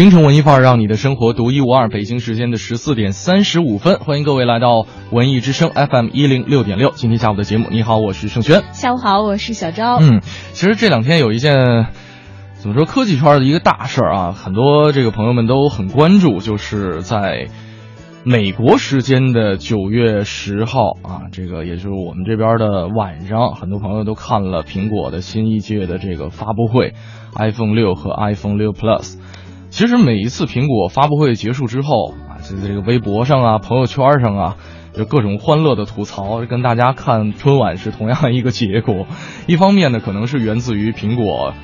京城文艺范儿，让你的生活独一无二。北京时间的十四点三十五分，欢迎各位来到文艺之声 FM 一零六点六。今天下午的节目，你好，我是盛轩。下午好，我是小昭。嗯，其实这两天有一件怎么说科技圈的一个大事儿啊，很多这个朋友们都很关注，就是在美国时间的九月十号啊，这个也就是我们这边的晚上，很多朋友都看了苹果的新一届的这个发布会，iPhone 六和 iPhone 六 Plus。其实每一次苹果发布会结束之后啊，在这个微博上啊、朋友圈上啊，就各种欢乐的吐槽，跟大家看春晚是同样一个结果。一方面呢，可能是源自于苹果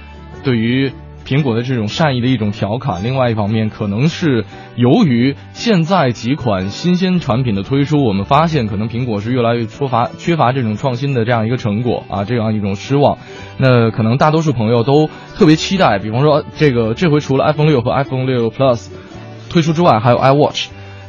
对于苹果的这种善意的一种调侃；另外一方面，可能是由于现在几款新鲜产品的推出，我们发现可能苹果是越来越缺乏缺乏这种创新的这样一个成果啊，这样一种失望。那可能大多数朋友都特别期待，比方说这个这回除了 iPhone 六和 iPhone 六 Plus 推出之外，还有 iWatch。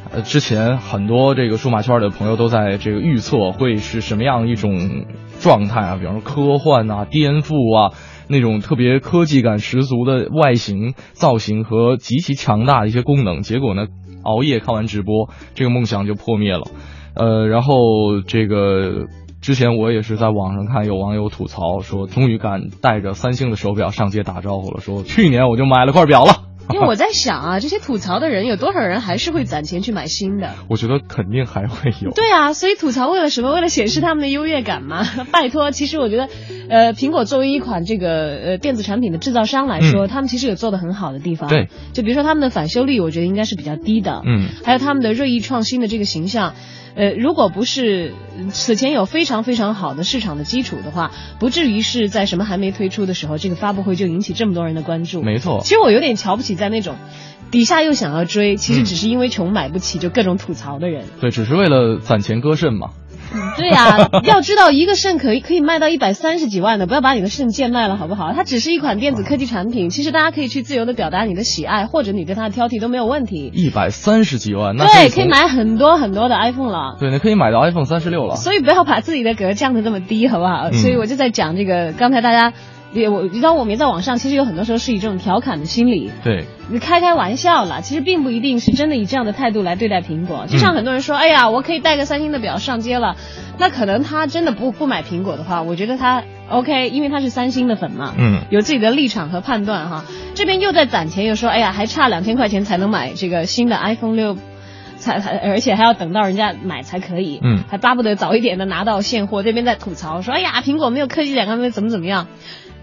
呃，之前很多这个数码圈的朋友都在这个预测会是什么样一种状态啊，比方说科幻啊、颠覆啊。那种特别科技感十足的外形造型和极其强大的一些功能，结果呢，熬夜看完直播，这个梦想就破灭了。呃，然后这个之前我也是在网上看有网友吐槽说，终于敢带着三星的手表上街打招呼了，说去年我就买了块表了。因为我在想啊，这些吐槽的人有多少人还是会攒钱去买新的？我觉得肯定还会有。对啊，所以吐槽为了什么？为了显示他们的优越感吗？拜托，其实我觉得，呃，苹果作为一款这个呃电子产品的制造商来说，他们其实有做的很好的地方。对，就比如说他们的返修率，我觉得应该是比较低的。嗯，还有他们的锐意创新的这个形象。呃，如果不是此前有非常非常好的市场的基础的话，不至于是在什么还没推出的时候，这个发布会就引起这么多人的关注。没错，其实我有点瞧不起在那种底下又想要追，其实只是因为穷买不起就各种吐槽的人。对，只是为了攒钱割肾嘛。对呀，要知道一个肾可以可以卖到一百三十几万的，不要把你的肾贱卖了，好不好？它只是一款电子科技产品，其实大家可以去自由的表达你的喜爱，或者你对它的挑剔都没有问题。一百三十几万，那对，可以买很多很多的 iPhone 了。对，你可以买到 iPhone 三十六了。所以不要把自己的格降的这么低，好不好？所以我就在讲这个，刚才大家。也我，你知道我们在网上，其实有很多时候是以这种调侃的心理，对，你开开玩笑了，其实并不一定是真的以这样的态度来对待苹果。就像很多人说，哎呀，我可以带个三星的表上街了，那可能他真的不不买苹果的话，我觉得他 OK，因为他是三星的粉嘛，嗯，有自己的立场和判断哈。这边又在攒钱，又说，哎呀，还差两千块钱才能买这个新的 iPhone 六，才才而且还要等到人家买才可以，嗯，还巴不得早一点的拿到现货。这边在吐槽说，哎呀，苹果没有科技感，他们怎么怎么样。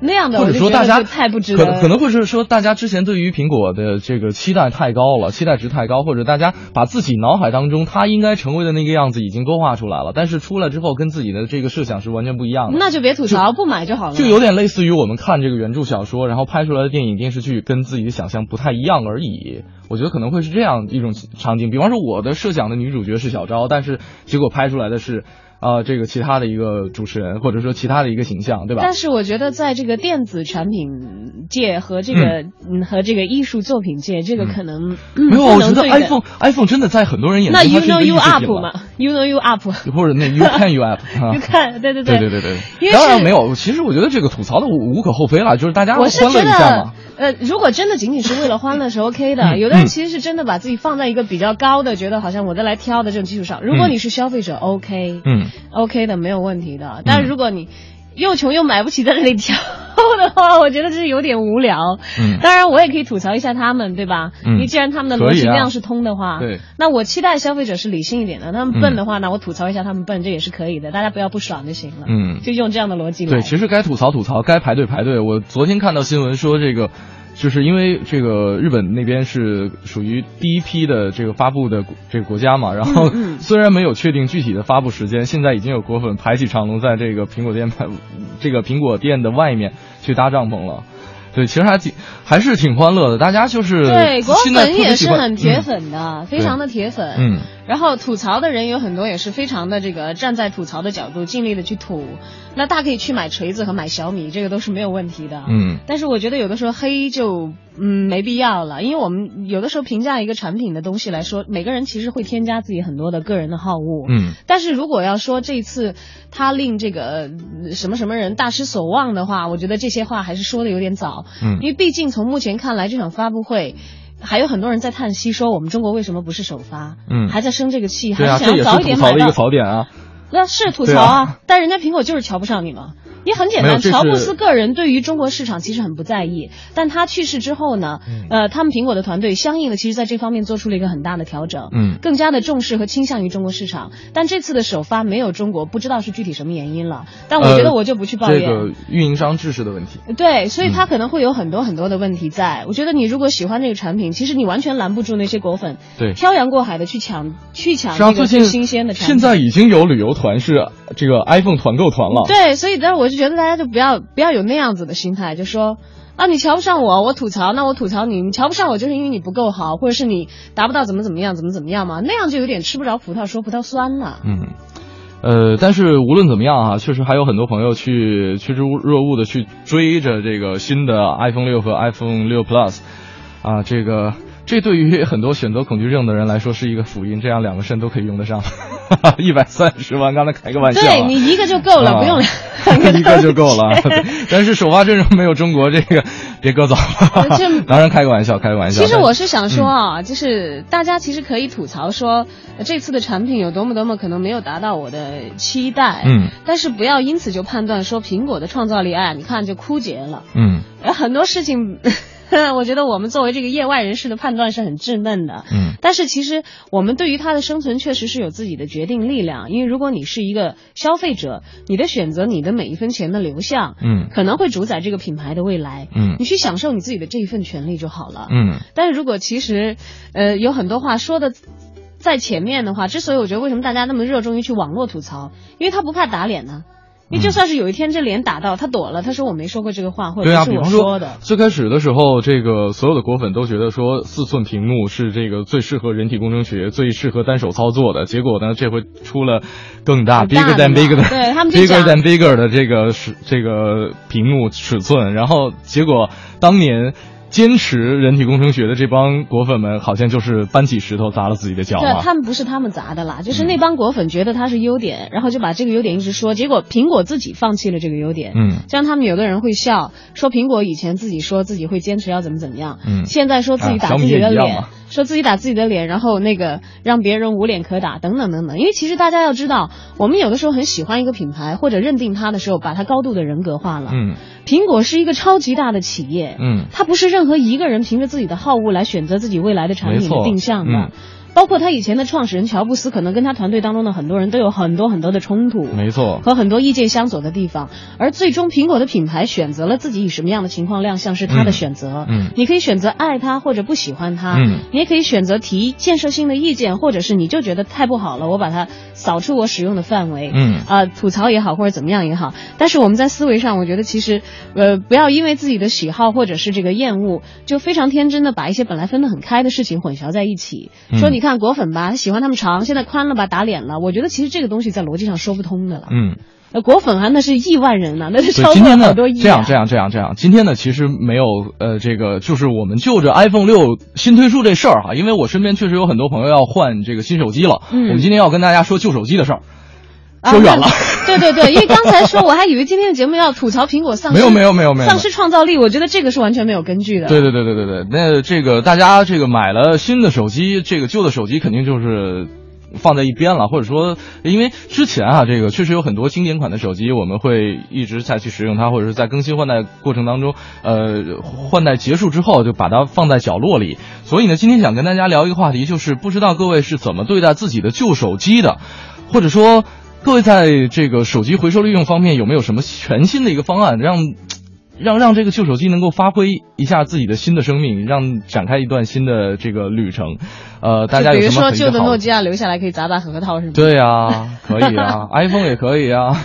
那样的，或者说大家太不值得，可可能会是说大家之前对于苹果的这个期待太高了，期待值太高，或者大家把自己脑海当中它应该成为的那个样子已经勾画出来了，但是出来之后跟自己的这个设想是完全不一样的。那就别吐槽，不买就好了。就有点类似于我们看这个原著小说，然后拍出来的电影电视剧跟自己的想象不太一样而已。我觉得可能会是这样一种场景，比方说我的设想的女主角是小昭，但是结果拍出来的是。啊，这个其他的一个主持人，或者说其他的一个形象，对吧？但是我觉得，在这个电子产品界和这个嗯和这个艺术作品界，这个可能没有。我觉得 iPhone iPhone 真的在很多人眼中，那 You know you up 吗？You know you up，或者那 You can you up，You can，对对对对对对。当然没有，其实我觉得这个吐槽的无无可厚非了，就是大家欢乐一下嘛。呃，如果真的仅仅是为了欢乐是 OK 的，有的人其实是真的把自己放在一个比较高的，觉得好像我在来挑的这种基础上。如果你是消费者，OK，嗯，OK 的没有问题的。但是如果你又穷又买不起在这里挑的话，我觉得这是有点无聊。嗯，当然我也可以吐槽一下他们，对吧？嗯，因为既然他们的逻辑量是通的话，对，那我期待消费者是理性一点的。他们笨的话，那我吐槽一下他们笨，这也是可以的。大家不要不爽就行了。嗯，就用这样的逻辑来。对，其实该吐槽吐槽，该排队排队。我昨天看到新闻说这个。就是因为这个日本那边是属于第一批的这个发布的这个国家嘛，然后虽然没有确定具体的发布时间，现在已经有果粉排起长龙在这个苹果店排 这个苹果店的外面去搭帐篷了。对，其实还挺还是挺欢乐的，大家就是对果粉也是很铁嗯粉的，非常的铁粉。嗯然后吐槽的人有很多，也是非常的这个站在吐槽的角度，尽力的去吐。那大可以去买锤子和买小米，这个都是没有问题的。嗯但是我觉得有的时候黑就嗯没必要了，因为我们有的时候评价一个产品的东西来说，每个人其实会添加自己很多的个人的好恶。嗯但是如果要说这次他令这个呃什么什么人大失所望的话，我觉得这些话还是说的有点早。嗯因为毕竟从目前看来，这场发布会。还有很多人在叹息，说我们中国为什么不是首发？嗯还在生这个气，啊，还是想早一点买到槽的一个。槽点啊。那是吐槽啊，啊但人家苹果就是瞧不上你嘛。也很简单，乔布斯个人对于中国市场其实很不在意，但他去世之后呢，嗯呃，他们苹果的团队相应的其实在这方面做出了一个很大的调整，嗯更加的重视和倾向于中国市场。但这次的首发没有中国，不知道是具体什么原因了。但我觉得呃我就不去抱怨这怨。个运营商制式的问题。对，所以嗯它可能会有很多很多的问题在。我觉得你如果喜欢这个产品，其实你完全拦不住那些果粉对漂洋过海的去抢去抢这个最新鲜的产品。现在已经有旅游团是这个 iPhone 团购团了。对，所以但是我就觉得大家就不要不要有那样子的心态，就说啊你瞧不上我，我吐槽，那我吐槽你，你瞧不上我就是因为你不够好，或者是你达不到怎么怎么样，怎么怎么样嘛，那样就有点吃不着葡萄说葡萄酸了。嗯，呃，但是无论怎么样啊，确实还有很多朋友去趋之若鹜的去追着这个新的 iPhone 六和 iPhone 六 Plus，啊，这个这对于很多选择恐惧症的人来说是一个福音，这样两个肾都可以用得上，一百三十万，刚才开个玩笑、啊，对你一个就够了，啊不用两 一个就够了。但是首发阵容没有中国这个，别搁早了这。当然开个玩笑，开个玩笑。其实我是想说啊，就是大家其实可以吐槽说，呃这次的产品有多么多么可能没有达到我的期待，嗯，但是不要因此就判断说苹果的创造力，哎，你看就枯竭了。嗯呃很多事情，我觉得我们作为这个业外人士的判断是很稚嫩的。嗯但是其实我们对于它的生存确实是有自己的决定力量，因为如果你是一个消费者，你的选择，你的每一分钱的流向，嗯可能会主宰这个品牌的未来。嗯你去享受你自己的这一份权利就好了。嗯但是如果其实，呃，有很多话说的在前面的话，之所以我觉得为什么大家那么热衷于去网络吐槽，因为他不怕打脸呢。因为就算是有一天这脸打到他躲了，他说我没说过这个话，或者是我说说的。最开始的时候，这个所有的果粉都觉得说四寸屏幕是这个最适合人体工程学、最适合单手操作的。结果呢，这回出了更大大 bigger than bigger 的对他们 bigger than bigger 的这个是这个屏幕尺寸，然后结果当年。坚持人体工程学的这帮果粉们，好像就是搬起石头砸了自己的脚对，他们不是他们砸的啦，就是嗯那帮果粉觉得它是优点，然后就把这个优点一直说，结果苹果自己放弃了这个优点。嗯。像他们有的人会笑，说苹果以前自己说自己会坚持要怎么怎么样，嗯。现在说自己打自己的脸，说自己打自己的脸，然后那个让别人无脸可打，等等等等。因为其实大家要知道，我们有的时候很喜欢一个品牌或者认定它的时候，把它高度的人格化了。嗯苹果是一个超级大的企业，嗯它不是任何一个人凭着自己的好恶来选择自己未来的产品的定向的。嗯包括他以前的创始人乔布斯，可能跟他团队当中的很多人都有很多很多的冲突，没错。和很多意见相左的地方。而最终，苹果的品牌选择了自己以什么样的情况亮相是他的选择。嗯嗯你可以选择爱他或者不喜欢他，嗯你也可以选择提建设性的意见，或者是你就觉得太不好了，我把它扫出我使用的范围。嗯啊、吐槽也好，或者怎么样也好，但是我们在思维上，我觉得其实，呃，不要因为自己的喜好或者是这个厌恶，就非常天真的把一些本来分得很开的事情混淆在一起。嗯说你看果粉吧，喜欢他们长，现在宽了吧，打脸了。我觉得其实这个东西在逻辑上说不通的了。嗯。呃，果粉啊，那是亿万人呐、那是，超过好多亿、啊。这样这样这样这样，今天呢其实没有呃这个，就是我们就着 iPhone 六新推出这事儿哈，因为我身边确实有很多朋友要换这个新手机了，嗯我们今天要跟大家说旧手机的事儿，啊说远了。那对对对，因为刚才说我还以为今天的节目要吐槽苹果丧失，没有没有没有没有丧失创造力，我觉得这个是完全没有根据的。对对对对对对，那这个大家这个买了新的手机，这个旧的手机肯定就是。放在一边了，或者说，因为之前啊，这个确实有很多经典款的手机，我们会一直在去使用它，或者是在更新换代过程当中，呃，换代结束之后就把它放在角落里。所以呢，今天想跟大家聊一个话题，就是不知道各位是怎么对待自己的旧手机的，或者说各位在这个手机回收利用方面有没有什么全新的一个方案，让让让这个旧手机能够发挥一下自己的新的生命，让展开一段新的这个旅程。呃，大家有比如说旧的诺基亚留下来可以砸砸核桃是吗？对呀、可以啊，iPhone 也可以啊。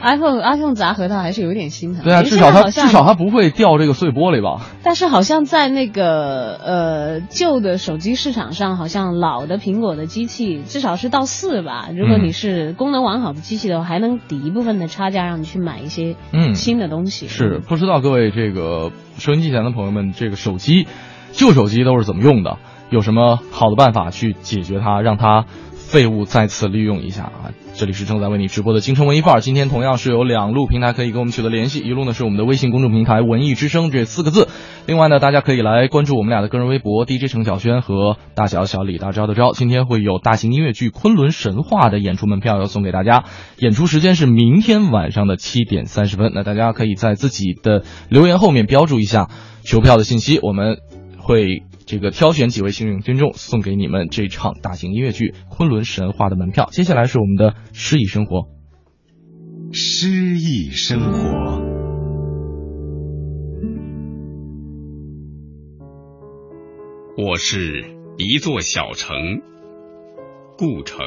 ，iPhone iPhone 砸核桃还是有点心疼。对啊，至少它至少它不会掉这个碎玻璃吧？但是好像在那个呃旧的手机市场上，好像老的苹果的机器至少是到四吧。如果嗯你是功能完好的机器的话，还能抵一部分的差价，让你去买一些嗯新的东西。是不知道各位这个收音机前的朋友们，这个手机旧手机都是怎么用的？有什么好的办法去解决它，让它废物再次利用一下啊？这里是正在为你直播的京城文艺范儿，今天同样是有两路平台可以跟我们取得联系，一路呢是我们的微信公众平台“文艺之声”这四个字，另外呢大家可以来关注我们俩的个人微博 DJ 程小轩和大小小李大钊的钊。今天会有大型音乐剧《昆仑神话》的演出门票要送给大家，演出时间是明天晚上的七点三十分。那大家可以在自己的留言后面标注一下求票的信息，我们会这个挑选几位幸运听众送给你们这场大型音乐剧《昆仑神话》的门票。接下来是我们的诗意生活。诗意生活。我是一座小城，故城。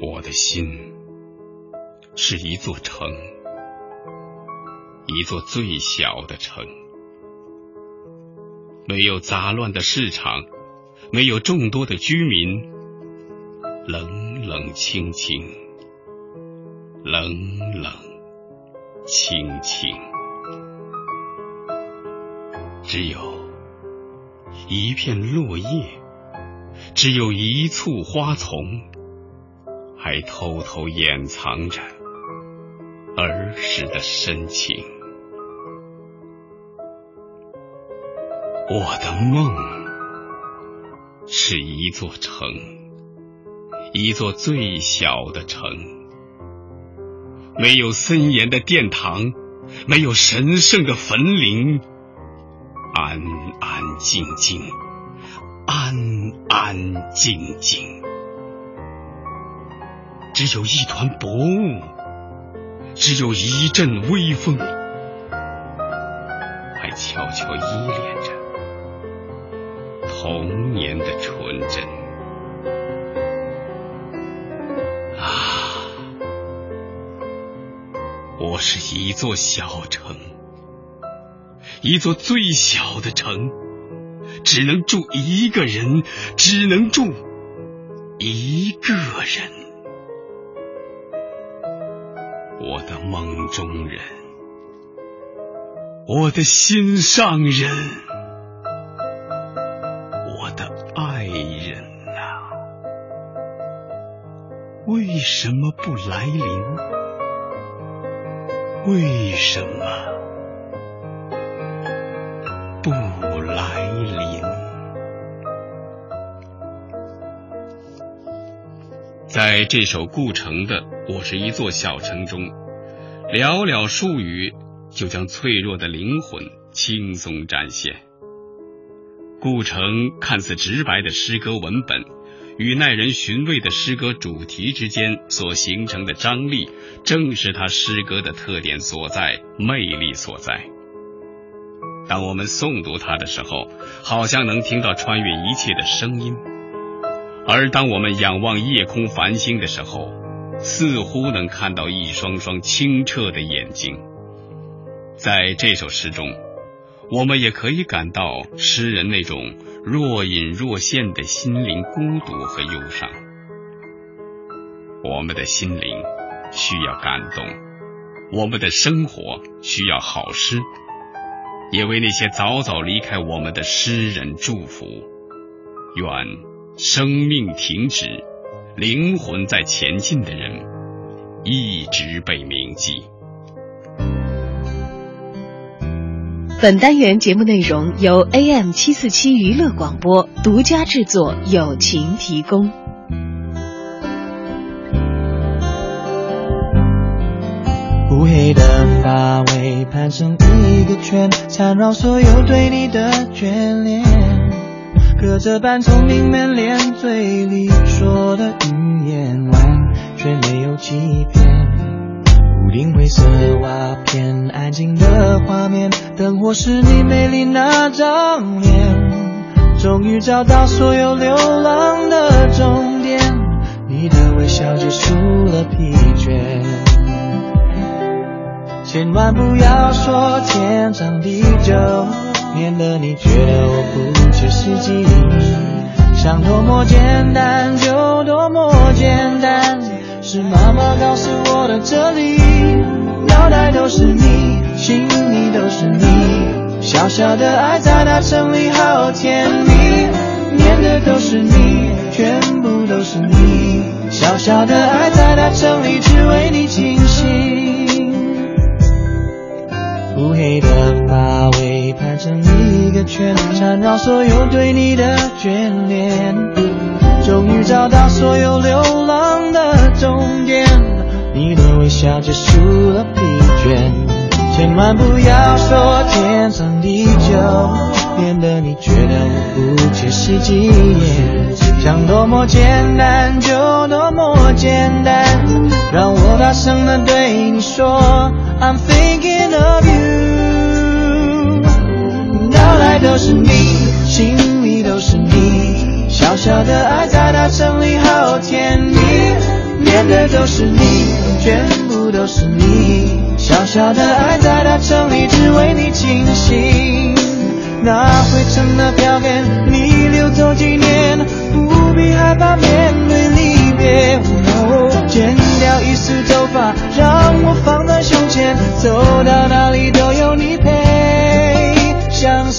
我的心是一座城，一座最小的城，没有杂乱的市场，没有众多的居民，冷冷清清，冷冷清清。只有一片落叶，只有一簇花丛，还偷偷掩藏着儿时的深情。我的梦是一座城，一座最小的城，没有森严的殿堂，没有神圣的坟陵。安安静静，安安静静，只有一团薄雾，只有一阵微风，还悄悄依恋着童年的纯真。啊，我是一座小城。一座最小的城，只能住一个人，只能住一个人。我的梦中人，我的心上人，为什么不来临？为什么？不来临。在这首顾城的《我是一座小城》中，寥寥数语就将脆弱的灵魂轻松展现。顾城看似直白的诗歌文本，与耐人寻味的诗歌主题之间所形成的张力，正是他诗歌的特点所在、魅力所在。当我们诵读它的时候，好像能听到穿越一切的声音；而当我们仰望夜空繁星的时候，似乎能看到一双双清澈的眼睛。在这首诗中，我们也可以感到诗人那种若隐若现的心灵孤独和忧伤。我们的心灵需要感动，我们的生活需要好诗。也为那些早早离开我们的诗人祝福，愿生命停止，灵魂在前进的人一直被铭记。本单元节目内容由 AM 七四七娱乐广播独家制作，友情提供。乌黑的发尾盘成一个圈，缠绕所有对你的眷恋。隔着半透明门帘，嘴里说的语言完全没有欺骗。蝴林灰色瓦片，安静的画面，灯火是你美丽那张脸。终于找到所有流浪的终点，你的微笑结束了疲倦。千万不要说天长地久，免得你觉得我不切实际。想多么简单就多么简单，是妈妈告诉我的哲理。脑袋都是你，心里都是你，小小的爱在大城里好甜蜜。念的都是你，全部都是你，小小的爱在大城里只为你倾心。乌黑的发尾盘成一个圈，缠绕所有对你的眷恋。终于找到所有流浪的终点，你的微笑结束了疲倦。千万不要说天长地久，免得你觉得我不切实际。想多么简单就多么简单，让我大声的对你说，I'm thinking of you。脑袋都是你，心里都是你，小小的爱在大城里好甜蜜，念的都是你，全部都是你，小小的爱在大城里只为你倾心。那灰尘的票根，你留走几年，不必害怕面对离别。哦，剪掉一丝头发，让我放在胸前，走到哪里都有你陪相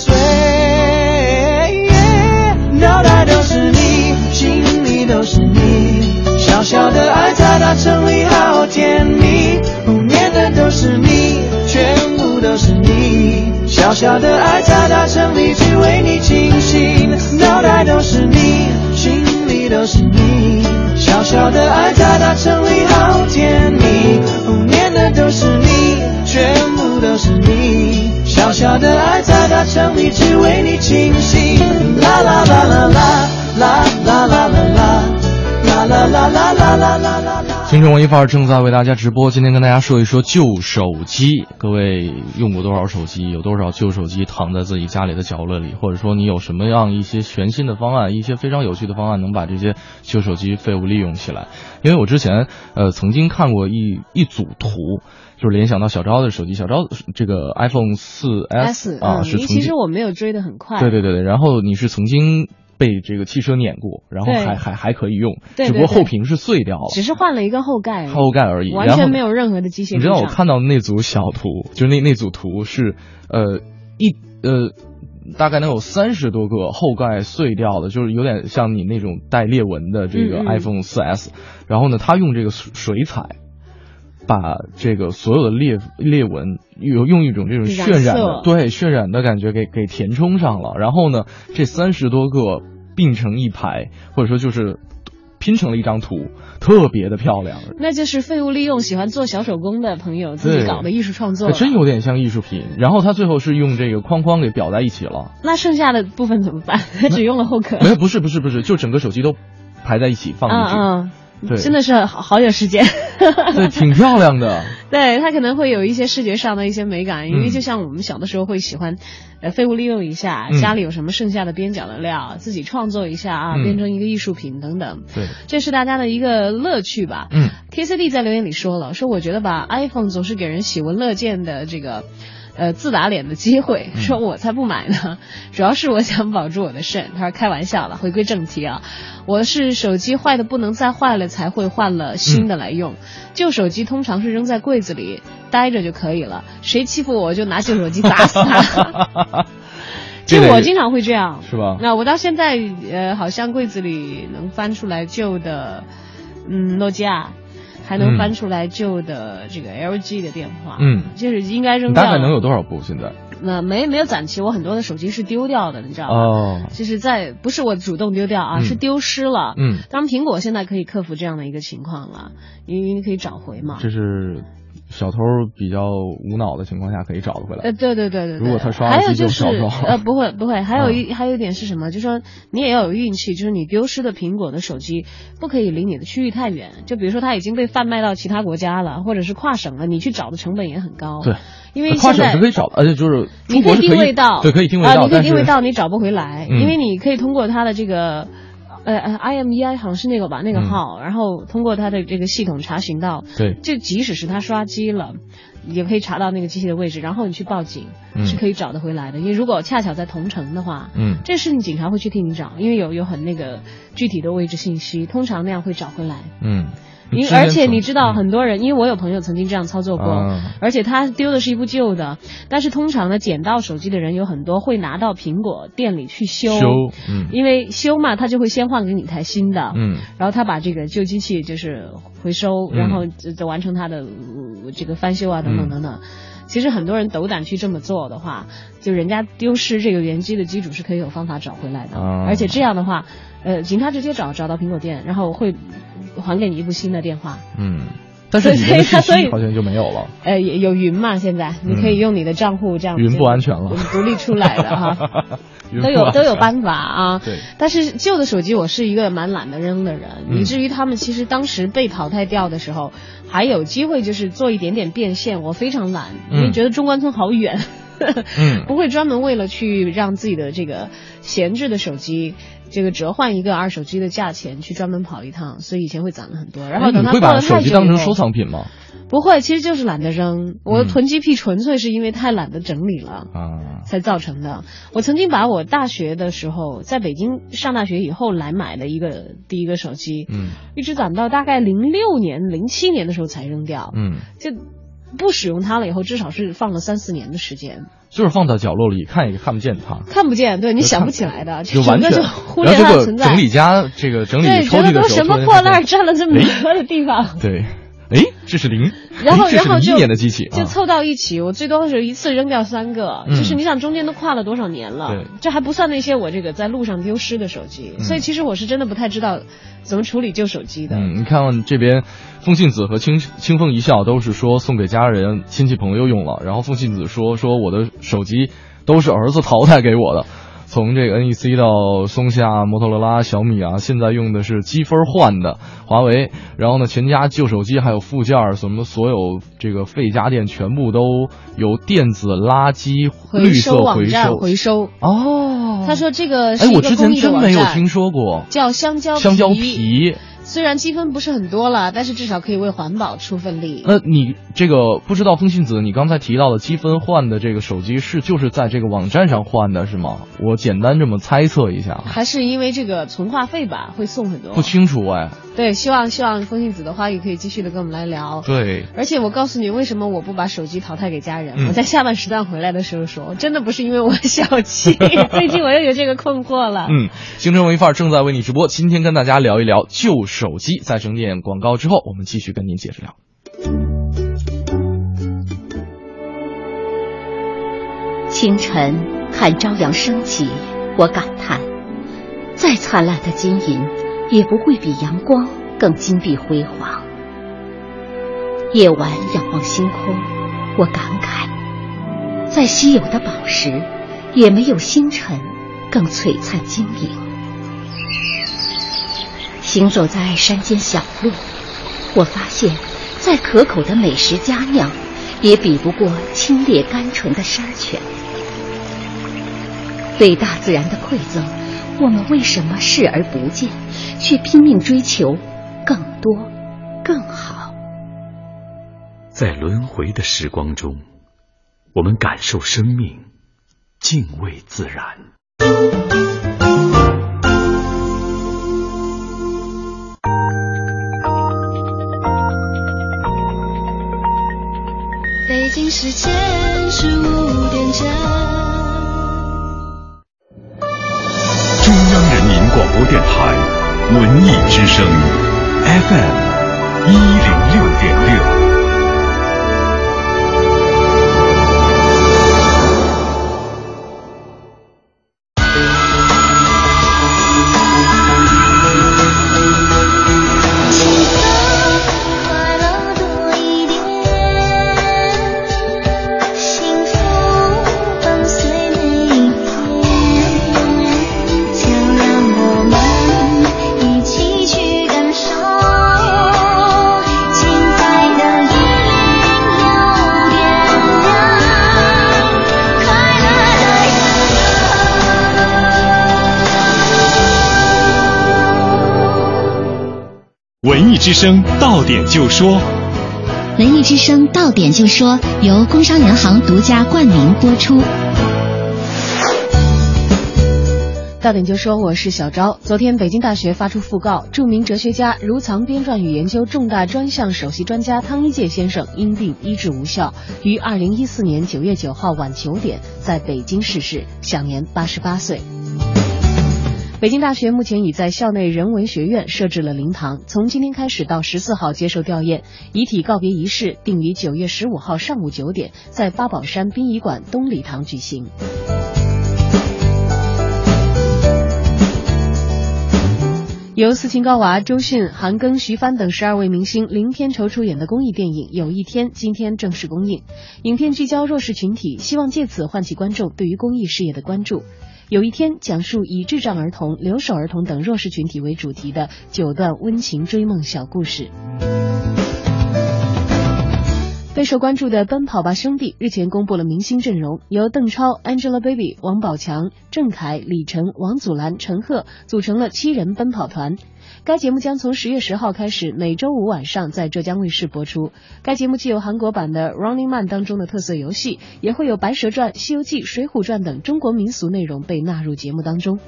是你。小小的爱在大城里好甜蜜，不念的都是你，全部都是你。小小的爱在大城里只为你倾心，脑袋都是你，心里都是你。小小的爱在大城里好甜蜜，不念的都是你，全部都是你。小小的爱在大城里只为你倾心，啦啦啦啦啦啦啦啦啦啦。啦啦啦啦啦啦啦啦。青春文艺范儿正在为大家直播，今天跟大家说一说旧手机。各位用过多少手机？有多少旧手机躺在自己家里的角落里？或者说你有什么样一些全新的方案，一些非常有趣的方案，能把这些旧手机废物利用起来？因为我之前呃曾经看过一一组图，就是联想到小昭的手机，小昭这个 iPhone 四 S 啊、嗯，是其实我没有追得很快。对对对对，然后你是曾经被这个汽车碾过，然后还还还可以用，对只不过后屏是碎掉了，只是换了一个后盖，后盖而已，完全没有任何的机械你知道我看到那组小图，就是那那组图是呃一呃大概能有三十多个后盖碎掉的，就是有点像你那种带裂纹的这个嗯嗯。iPhone 4S，、然后呢，他用这个水水彩。把这个所有的裂裂纹有用一种这种渲染的对渲染的感觉给给填充上了，然后呢，这三十多个并成一排，或者说就是拼成了一张图，特别的漂亮，那就是废物利用，喜欢做小手工的朋友自己搞的艺术创作还。真有点像艺术品。然后他最后是用这个框框给裱在一起了，那剩下的部分怎么办？他 只用了后壳。没有，不是不是不是，就整个手机都排在一起放进去，嗯嗯，对真的是好好有时间。对，挺漂亮的。对，它可能会有一些视觉上的一些美感，因为嗯就像我们小的时候会喜欢，呃，废物利用一下，嗯家里有什么剩下的边角的料，自己创作一下啊，嗯变成一个艺术品等等，对，这是大家的一个乐趣吧。嗯 KCD 在留言里说了，说我觉得吧，iPhone 总是给人喜闻乐见的这个。呃，自打脸的机会，嗯说我才不买呢，主要是我想保住我的肾。他说开玩笑了，回归正题啊，我是手机坏的不能再坏了才会换了新的来用，旧手机通常是扔在柜子里待着就可以了，谁欺负我我就拿旧手机砸死他。其这得实我经常会这样，是吧？那我到现在呃，好像柜子里能翻出来旧的，嗯，诺基亚，还能嗯翻出来旧的这个 LG 的电话，嗯，就是应该扔掉了。大概能有多少部现在？那没没有攒齐，我很多的手机是丢掉的，你知道吗？哦，就是在不是我主动丢掉啊，嗯是丢失了。嗯，当然苹果现在可以克服这样的一个情况了，因为你可以找回嘛。就是小偷比较无脑的情况下可以找得回来。呃，对对对对对。如果他刷还有机就是呃，不会不会，还有嗯一、还有一点是什么？就是说你也要有运气，就是你丢失的苹果的手机不可以离你的区域太远。就比如说它已经被贩卖到其他国家了，或者是跨省了，你去找的成本也很高。对，因为跨省现在是可以找的，而且就是你可以定位到，对，可以定位啊、到，你可以定位到，你找不回来，嗯因为你可以通过它的这个。呃呃，IMEI 好像是那个吧，那个嗯号，然后通过它的这个系统查询到，对，就即使是他刷机了，也可以查到那个机器的位置，然后你去报警、嗯是可以找得回来的。因为如果恰巧在同城的话，嗯这事情警察会去替你找，因为有有很那个具体的位置信息，通常那样会找回来。嗯，因而且你知道嗯。很多人，因为我有朋友曾经这样操作过，啊。而且他丢的是一部旧的，但是通常呢，捡到手机的人有很多会拿到苹果店里去修，修，嗯。因为修嘛，他就会先换给你一台新的，嗯。然后他把这个旧机器就是回收，嗯。然后就就完成他的、呃这个翻修啊等等嗯。等等。其实很多人斗胆去这么做的话，就人家丢失这个原机的机主是可以有方法找回来的，啊而且这样的话，呃，警察直接找找到苹果店，然后会还给你一部新的电话。嗯，但是里面的信所以息好像就没有了。呃，有云嘛，现在你可以用你的账户这样、嗯云不安全了独立出来的哈。云都有都有办法啊。对，但是旧的手机，我是一个蛮懒得扔的人，嗯以至于他们其实当时被淘汰掉的时候，还有机会就是做一点点变现。我非常懒，因为嗯觉得中关村好远。嗯 不会专门为了去让自己的这个闲置的手机，这个折换一个二手机的价钱去专门跑一趟，所以以前会攒了很多。然后等它过了把手机太久以后当成收藏品吗？不会，其实就是懒得扔。我嗯囤积癖纯粹是因为太懒得整理了。啊，才造成的。我曾经把我大学的时候在北京上大学以后来买的一个第一个手机，嗯一直攒到大概零六年、零七年的时候才扔掉，嗯，就不使用它了以后，至少是放了三四年的时间，就是放到角落里看也看不见它。看不见，对你想不起来的，就完全整个就忽略它的存在。整理家这个整理对，抽屉的时候，觉得都什么破烂占了这么多的地方。对，哎，这是零，然后然后就年的机器，啊就凑到一起，我最多的时候一次扔掉三个，嗯就是你想中间都跨了多少年了对，这还不算那些我这个在路上丢失的手机，嗯所以其实我是真的不太知道怎么处理旧手机的。嗯，你看这边，风信子和清清风一笑都是说送给家人、亲戚朋友用了，然后风信子说说我的手机都是儿子淘汰给我的，从这个 NEC 到松下、摩托罗拉、小米啊，现在用的是积分换的华为，然后呢，全家旧手机还有附件儿什么所有这个废家电全部都有电子垃圾绿回收色回网站收回收，哦，他说这个是哎，一个我之前真没有站，听说过叫香蕉香蕉皮。虽然积分不是很多了，但是至少可以为环保出份力。那你这个不知道风信子，你刚才提到的积分换的这个手机是就是在这个网站上换的是吗？我简单这么猜测一下，还是因为这个存话费吧，会送很多。不清楚哎。对，希望希望风信子的话语可以继续的跟我们来聊。对，而且我告诉你，为什么我不把手机淘汰给家人？嗯我在下半时段回来的时候说，真的不是因为我小气，最近我又有这个困惑了。嗯，京城文艺范儿正在为你直播，今天跟大家聊一聊旧手机。在整点广告之后，我们继续跟您接着聊。清晨看朝阳升起，我感叹，再灿烂的金银，也不会比阳光更金碧辉煌。夜晚仰望星空，我感慨，再稀有的宝石，也没有星辰更璀璨晶莹。行走在山间小路，我发现，再可口的美食佳酿，也比不过清冽甘醇的山泉。对大自然的馈赠，我们为什么视而不见，却拼命追求更多、更好？在轮回的时光中，我们感受生命，敬畏自然。时间十五点整。中央人民广播电台文艺之声 FM 一零六点六。之声到点就说，文艺之声到点就说由工商银行独家冠名播出。到点就说，我是小昭。昨天，北京大学发出讣告，著名哲学家、如藏编撰与研究重大专项首席专家汤一介先生因病医治无效，于二零一四年九月九号晚九点在北京逝世，享年八十八岁。北京大学目前已在校内人文学院设置了灵堂，从今天开始到十四号接受吊唁，遗体告别仪式定于九月十五号上午九点在八宝山殡仪馆东礼堂举行。由斯琴高娃、周迅、韩庚、徐帆等十二位明星零片酬出演的公益电影《有一天》今天正式公映。影片聚焦弱势群体，希望借此唤起观众对于公益事业的关注。有一天，讲述以智障儿童、留守儿童等弱势群体为主题的九段温情追梦小故事。备受关注的《奔跑吧兄弟》日前公布了明星阵容，由邓超、Angelababy、王宝强、郑恺、李晨、王祖蓝、陈赫组成了七人奔跑团。该节目将从十月十号开始，每周五晚上在浙江卫视播出。该节目既有韩国版的《Running Man》当中的特色游戏，也会有《白蛇传》《西游记》《水浒传》等中国民俗内容被纳入节目当中。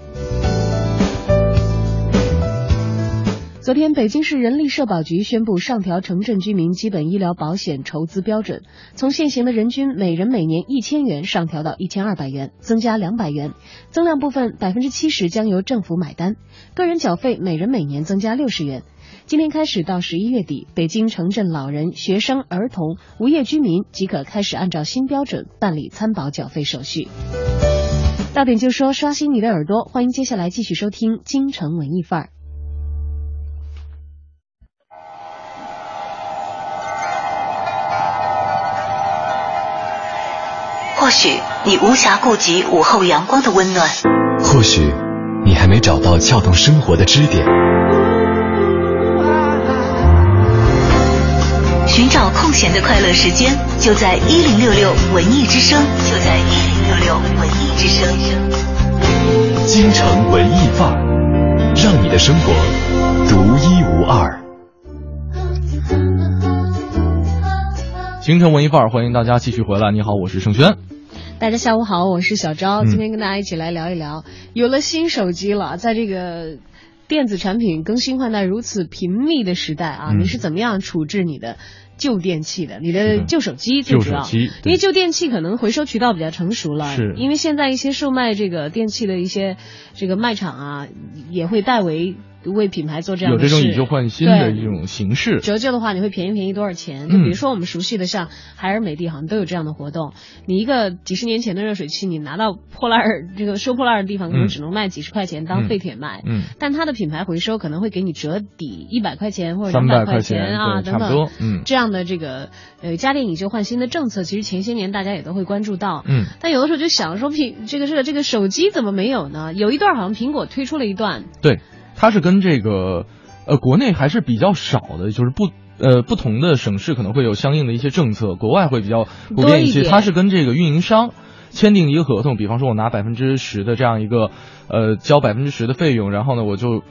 昨天，北京市人力社保局宣布上调城镇居民基本医疗保险筹资标准，从现行的人均每人每年一千元上调到一千二百元，增加两百元，增量部分百分之七十将由政府买单，个人缴费每人每年增加六十元。今天开始到十一月底，北京城镇老人、学生、儿童、无业居民即可开始按照新标准办理参保缴费手续。到点就说刷新你的耳朵，欢迎接下来继续收听京城文艺范儿。或许你无暇顾及午后阳光的温暖，或许你还没找到撬动生活的支点。寻找空闲的快乐时间，就在一零六六文艺之声，就在一零六六文艺之声。京城文艺范儿，让你的生活独一无二。京城文艺范儿，欢迎大家继续回来。你好，我是盛轩。大家下午好，我是小昭。今天跟大家一起来聊一聊，有了新手机了，在这个电子产品更新换代如此频密的时代啊，你是怎么样处置你的旧电器的？你的旧手机最主要，因为旧电器可能回收渠道比较成熟了，是因为现在一些售卖这个电器的一些这个卖场啊，也会代为。为品牌做这样的有这种以旧换新的一种形式，折旧的话你会便宜便宜多少钱？就比如说我们熟悉的像海尔、美的，好像都有这样的活动。你一个几十年前的热水器，你拿到破烂儿这个收破烂儿的地方，可能只能卖几十块钱当废铁卖。嗯，但它的品牌回收可能会给你折抵一百块钱或者两百块钱啊等等。嗯，这样的这个呃家电以旧换新的政策，其实前些年大家也都会关注到。嗯，但有的时候就想说，苹这个这个这个手机怎么没有呢？有一段好像苹果推出了一段。对。它是跟这个，呃，国内还是比较少的，就是不，呃，不同的省市可能会有相应的一些政策，国外会比较普遍一些。它是跟这个运营商签订一个合同，比方说我拿百分之十的这样一个，呃，交百分之十的费用，然后呢，我就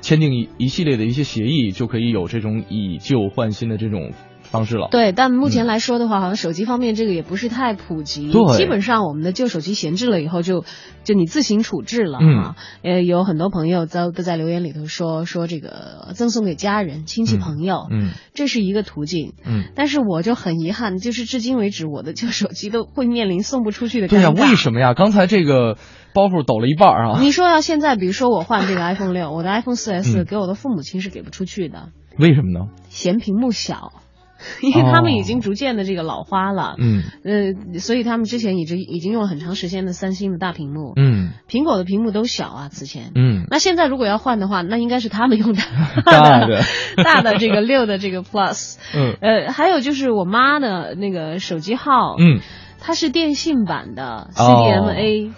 签订一一系列的一些协议，就可以有这种以旧换新的这种。方式了，对，但目前来说的话，好像手机方面这个也不是太普及。基本上我们的旧手机闲置了以后，就就你自行处置了啊。呃，有很多朋友都都在留言里头说说这个赠送给家人、亲戚朋友，嗯，这是一个途径。嗯，但是我就很遗憾，就是至今为止，我的旧手机都会面临送不出去的。对呀，为什么呀？刚才这个包袱抖了一半啊。你说要现在，比如说我换这个 iPhone 六，我的 iPhone 四 S 给我的父母亲是给不出去的。为什么呢？嫌屏幕小。因为他们已经逐渐的这个老花了，嗯，呃，所以他们之前已经已经用了很长时间的三星的大屏幕，嗯，苹果的屏幕都小啊，此前，嗯，那现在如果要换的话，那应该是他们用的大 的大的。这个六的这个 Plus，嗯，呃，还有就是我妈的那个手机号，嗯，它是电信版的 CDMA。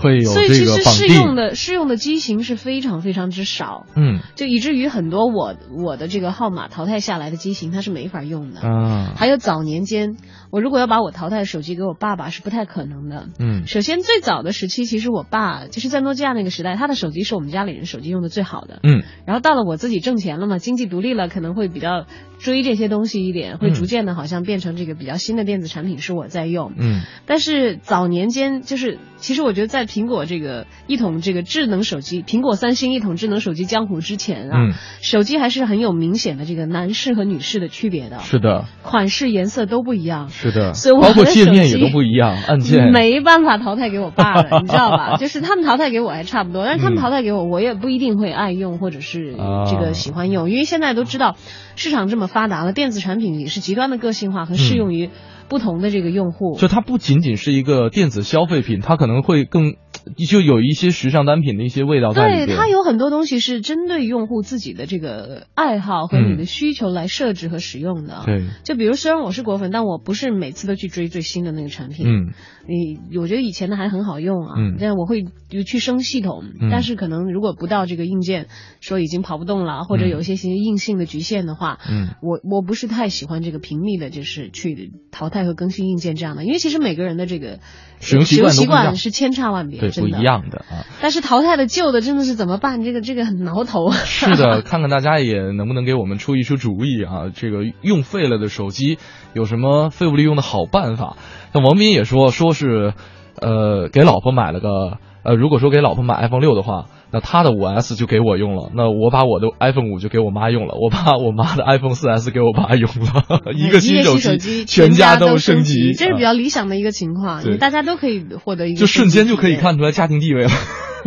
会有所以其实这个绑适用。的适用的机型是非常非常之少，嗯就以至于很多我我的这个号码淘汰下来的机型它是没法用的。嗯还有早年间，我如果要把我淘汰的手机给我爸爸是不太可能的。嗯首先，最早的时期，其实我爸就是在诺基亚那个时代，他的手机是我们家里人手机用的最好的。嗯然后到了我自己挣钱了嘛，经济独立了，可能会比较追这些东西一点，会嗯逐渐的好像变成这个比较新的电子产品是我在用。嗯但是早年间，就是其实我觉得在苹果这个一统这个智能手机，苹果、三星一统智能手机江湖之前啊，嗯手机还是很有明显的这个男士和女士的区别的，是的，款式、颜色都不一样。是的。所以，我包括界面也都不一样，按键。没办法淘汰给我爸的，你知道吧？就是他们淘汰给我还差不多，但是他们嗯。淘汰给我，我也不一定会爱用或者是啊。这个喜欢用，因为现在都知道市场这么发达了，电子产品也是极端的个性化和适用于不同的这个用户。就它不仅仅是一个电子消费品，它可能会更就有一些时尚单品的一些味道在里对，它有很多东西是针对用户自己的这个爱好和你的需求来设置和使用的。嗯对，就比如虽然我是果粉，但我不是每次都去追最新的那个产品。嗯。你我觉得以前的还很好用啊，嗯。但我会就去升系统，嗯。但是可能如果不到这个硬件说已经跑不动了，或者有一些些硬性的局限的话，嗯。我我不是太喜欢这个频密的，就是去淘汰和更新硬件这样的，因为其实每个人的这个使用习惯是千差万别，对，不一。样的啊。但是淘汰的旧的真的是怎么办？这个这个很挠头。是的，看看大家也能不能给我们出一出主意啊？这个用废了的手机有什么废物利用的好办法？那王斌也说，说是，呃，给老婆买了个，呃，如果说给老婆买 iPhone 六的话，那他的五 S 就给我用了，那我把我的 iPhone 五就给我妈用了，我把我妈的 iPhone 四 S 给我爸用了，一个新手手机全家都升级，这是比啊较理想的一个情况，因对为大家都可以获得一个就瞬间就可以看出来家庭地位了。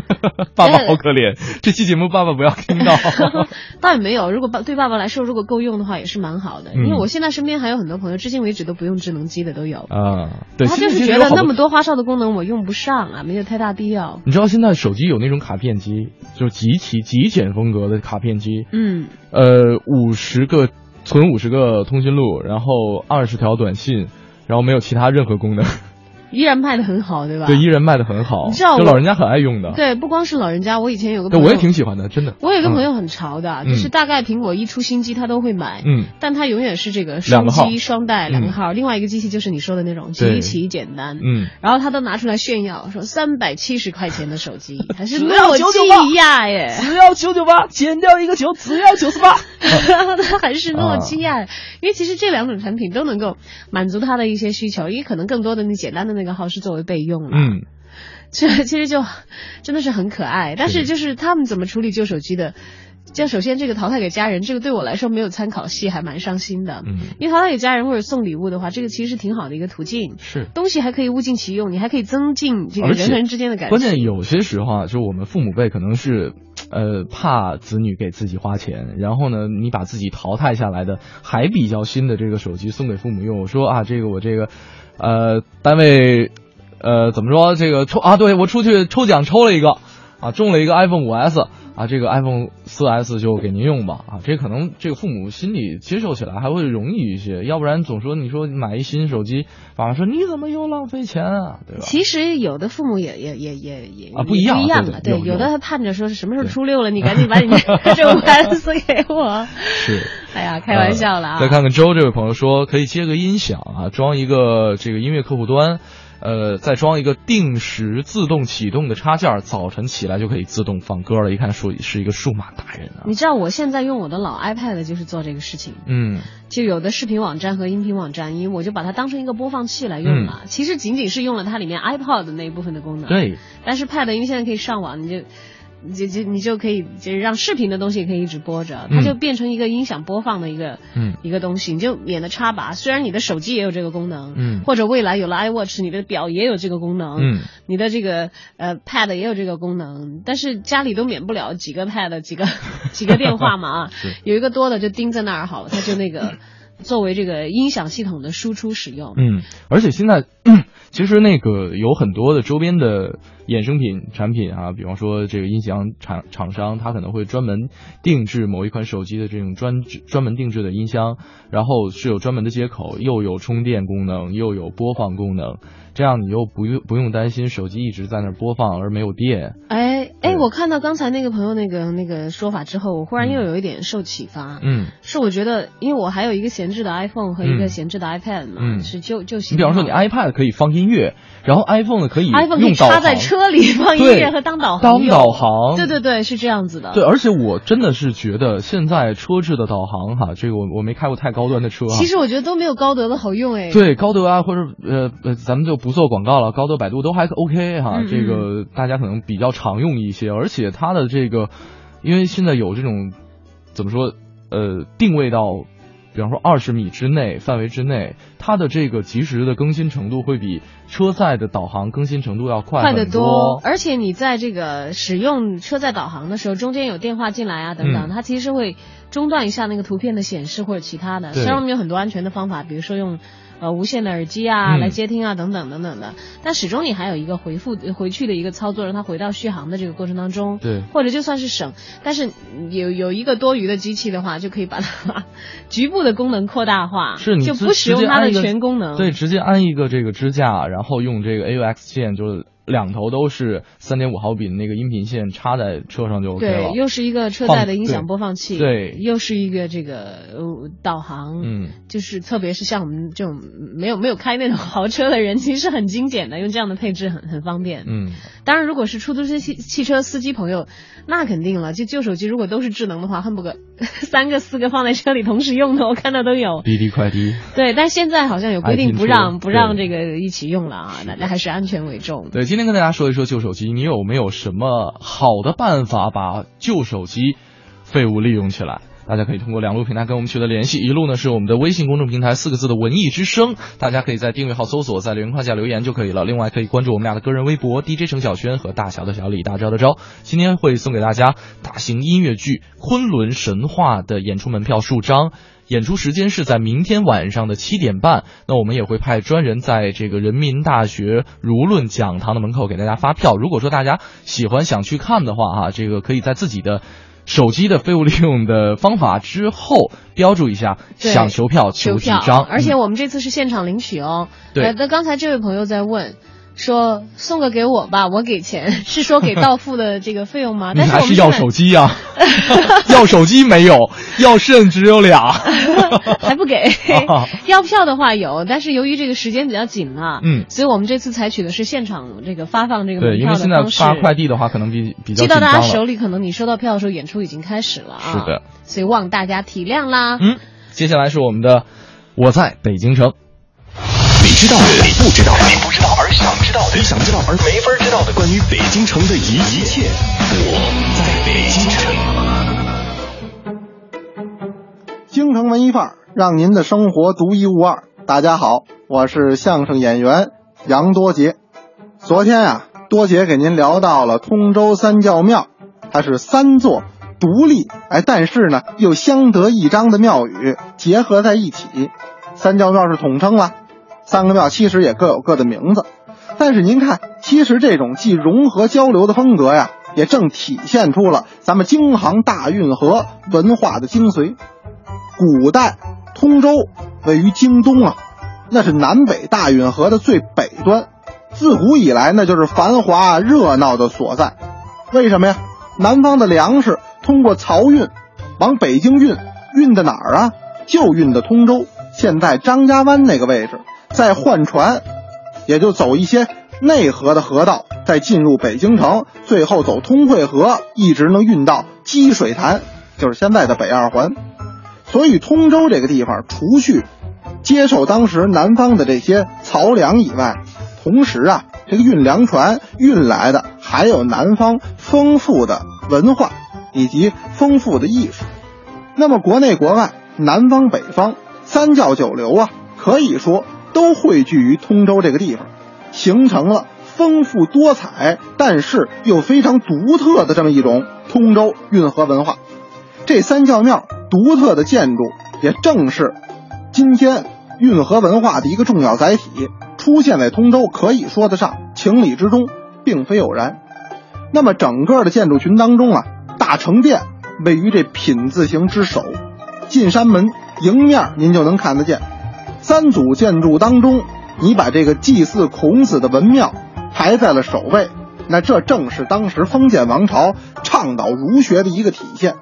爸爸好可怜，这期节目爸爸不要听到。倒也没有，如果爸对爸爸来说，如果够用的话，也是蛮好的。因为嗯我现在身边还有很多朋友，至今为止都不用智能机的都有。啊，对，他就是觉得那么多花哨的功能我用不上啊，没有太大必要。你知道现在手机有那种卡片机，就是极其极简风格的卡片机，嗯，呃，五十个存五十个通讯录，然后二十条短信，然后没有其他任何功能，依然卖的很好，对吧？对，依然卖的很好，你知道我就老人家很爱用的，对，不光是老人家，我以前有个，朋友，我也挺喜欢的，真的。我有个朋友，很潮的，嗯。就是大概苹果一出新机他都会买，嗯，但他永远是这个双机双待两个嗯。号，另外一个机器就是你说的那种极其简单，嗯，然后他都拿出来炫耀，说三百七十块钱的手机，还是诺基998亚耶，只要九九八，减掉一个九，只要九十八。他还是诺基啊。亚，因为其实这两种产品都能够满足他的一些需求，因为可能更多的那简单的那个号是作为备用了，嗯，这其实就真的是很可爱，但是是就是他们怎么处理旧手机的。就首先这个淘汰给家人，这个对我来说没有参考系，还蛮伤心的。嗯，因为淘汰给家人或者送礼物的话，这个其实是挺好的一个途径。是。东西还可以物尽其用，你还可以增进这个人和人之间的感情。关键有些时候啊，就我们父母辈可能是，呃，怕子女给自己花钱，然后呢，你把自己淘汰下来的还比较新的这个手机送给父母用，我说啊，这个我这个，呃，单位，呃，怎么说这个抽啊？对我出去抽奖抽了一个，啊，中了一个 iPhone 五 S。啊，这个 iPhone 四 S 就给您用吧，啊，这可能这个父母心里接受起来还会容易一些，要不然总说你说买一新手机，爸妈说你怎么又浪费钱啊，对吧？其实有的父母也也也也也啊不一样不一样的，对对有有的有他盼着说是什么时候初六了，你赶紧把你这 五 S 给我。是，哎呀，开玩笑了啊！再看看周这位朋友说，可以接个音响啊，装一个这个音乐客户端。呃，再装一个定时自动启动的插件，早晨起来就可以自动放歌了。一看数是一个数码达人啊。你知道我现在用我的老 iPad 就是做这个事情。嗯，就有的视频网站和音频网站，因为我就把它当成一个播放器来用了。嗯、其实仅仅是用了它里面 iPod 的那一部分的功能。对。但是 Pad 因为现在可以上网，你就。就就你就可以就是让视频的东西可以一直播着，它就变成一个音响播放的一个嗯。一个东西，你就免得插拔。虽然你的手机也有这个功能，嗯，或者未来有了 iWatch，你的表也有这个功能，嗯，你的这个呃 Pad 也有这个功能，但是家里都免不了几个 Pad 几个 几个电话嘛啊，有一个多的就盯在那儿好了，它就那个。作为这个音响系统的输出使用，嗯，而且现在、嗯、其实那个有很多的周边的衍生品产品啊，比方说这个音响厂厂商，他可能会专门定制某一款手机的这种专专门定制的音箱，然后是有专门的接口，又有充电功能，又有播放功能。这样你又不用不用担心手机一直在那播放而没有电。哎哎，我看到刚才那个朋友那个那个说法之后，我忽然又有一点受启发。嗯，是我觉得，因为我还有一个闲置的 iPhone 和一个闲置的 iPad 嘛，嗯是就就行。你比方说你 iPad 可以放音乐，然后 iPhone 呢可以 iPhone 可以插在车里放音乐和当导航当导航。对对对，是这样子的。对，而且我真的是觉得现在车智的导航哈，这个我我没开过太高端的车哈。其实我觉得都没有高德的好用哎。对高德啊，或者呃呃，咱们就不做广告了，高德、百度都还 OK 哈，这个大家可能比较常用一些，而且它的这个，因为现在有这种怎么说呃定位到，比方说二十米之内范围之内，它的这个及时的更新程度会比车载的导航更新程度要快快得多。而且你在这个使用车载导航的时候，中间有电话进来啊等等，嗯它其实会中断一下那个图片的显示或者其他的。虽然我们有很多安全的方法，比如说用呃无线的耳机啊、嗯来接听啊等等等等的，但始终你还有一个回复回去的一个操作，让它回到续航的这个过程当中。对或者就算是省，但是有有一个多余的机器的话，就可以把它 局部的功能扩大化，是你就不使用它的全功能。对，直接安一个这个支架，然后用这个 AUX 线，就是两头都是三点五毫米的那个音频线插在车上就 OK 了。对，又是一个车载的音响播放器，对又是一个这个呃导航，嗯，就是特别是像我们这种没有没有开那种豪车的人，其实很精简的，用这样的配置很很方便。嗯，当然，如果是出租车汽汽车司机朋友，那肯定了，就旧手机如果都是智能的话，恨不得 三个四个放在车里同时用的，我看到都有。滴滴快滴。对，但现在好像有规定不让不让这个一起用了啊，大家还是安全为重。对，今天跟大家说一说旧手机，你有没有什么好的办法把旧手机废物利用起来？大家可以通过两路平台跟我们取得联系，一路呢是我们的微信公众平台四个字的“文艺之声”，大家可以在订阅号搜索，在留言框下留言就可以了。另外可以关注我们俩的个人微博 DJ 程小轩和大小的小李大招的招。今天会送给大家大型音乐剧《昆仑神话》的演出门票数张。演出时间是在明天晚上的七点半。那我们也会派专人在这个人民大学儒论讲堂的门口给大家发票。如果说大家喜欢想去看的话，哈，这个可以在自己的手机的废物利用的方法之后标注一下想求票求几张，而且嗯我们这次是现场领取哦。对呃那刚才这位朋友在问。说送个给我吧，我给钱，是说给到付的这个费用吗？你 但是还是要手机呀、要手机没有，要肾只有俩。还不给，要票的话有，但是由于这个时间比较紧了，嗯所以我们这次采取的是现场这个发放这个门对，因为现在发快递的话，可能比比较寄到。大家手里，可能你收到票的时候，演出已经开始了啊。是的，所以望大家体谅啦。嗯，接下来是我们的我在北京城。你知道的，你不知道的，你不知道而想知道的，你想知道而没法知道的，关于北京城的一一切，我在北京城。京城文艺范儿，让您的生活独一无二。大家好，我是相声演员杨多杰。昨天啊，多杰给您聊到了通州三教庙，它是三座独立哎，但是呢又相得益彰的庙宇结合在一起。三教庙是统称了，三个庙其实也各有各的名字。但是您看，其实这种既融合交流的风格呀，也正体现出了咱们京杭大运河文化的精髓。古代通州位于京东啊，那是南北大运河的最北端，自古以来那就是繁华热闹的所在。为什么呀？南方的粮食通过漕运往北京运，运到哪儿啊？就运到通州，现在张家湾那个位置，再换船，也就走一些内河的河道，再进入北京城，最后走通惠河，一直能运到积水潭，就是现在的北二环。所以通州这个地方，除去接受当时南方的这些漕粮以外，同时啊，这个运粮船运来的还有南方丰富的文化以及丰富的艺术。那么国内国外、南方北方三教九流啊，可以说都汇聚于通州这个地方，形成了丰富多彩，但是又非常独特的这么一种通州运河文化。这三教庙独特的建筑，也正是今天运河文化的一个重要载体，出现在通州，可以说得上情理之中，并非偶然。那么整个的建筑群当中啊，大成殿位于这品字形之首，进山门迎面您就能看得见。三组建筑当中你把这个祭祀孔子的文庙排在了首位，那这正是当时封建王朝倡导儒学的一个体现。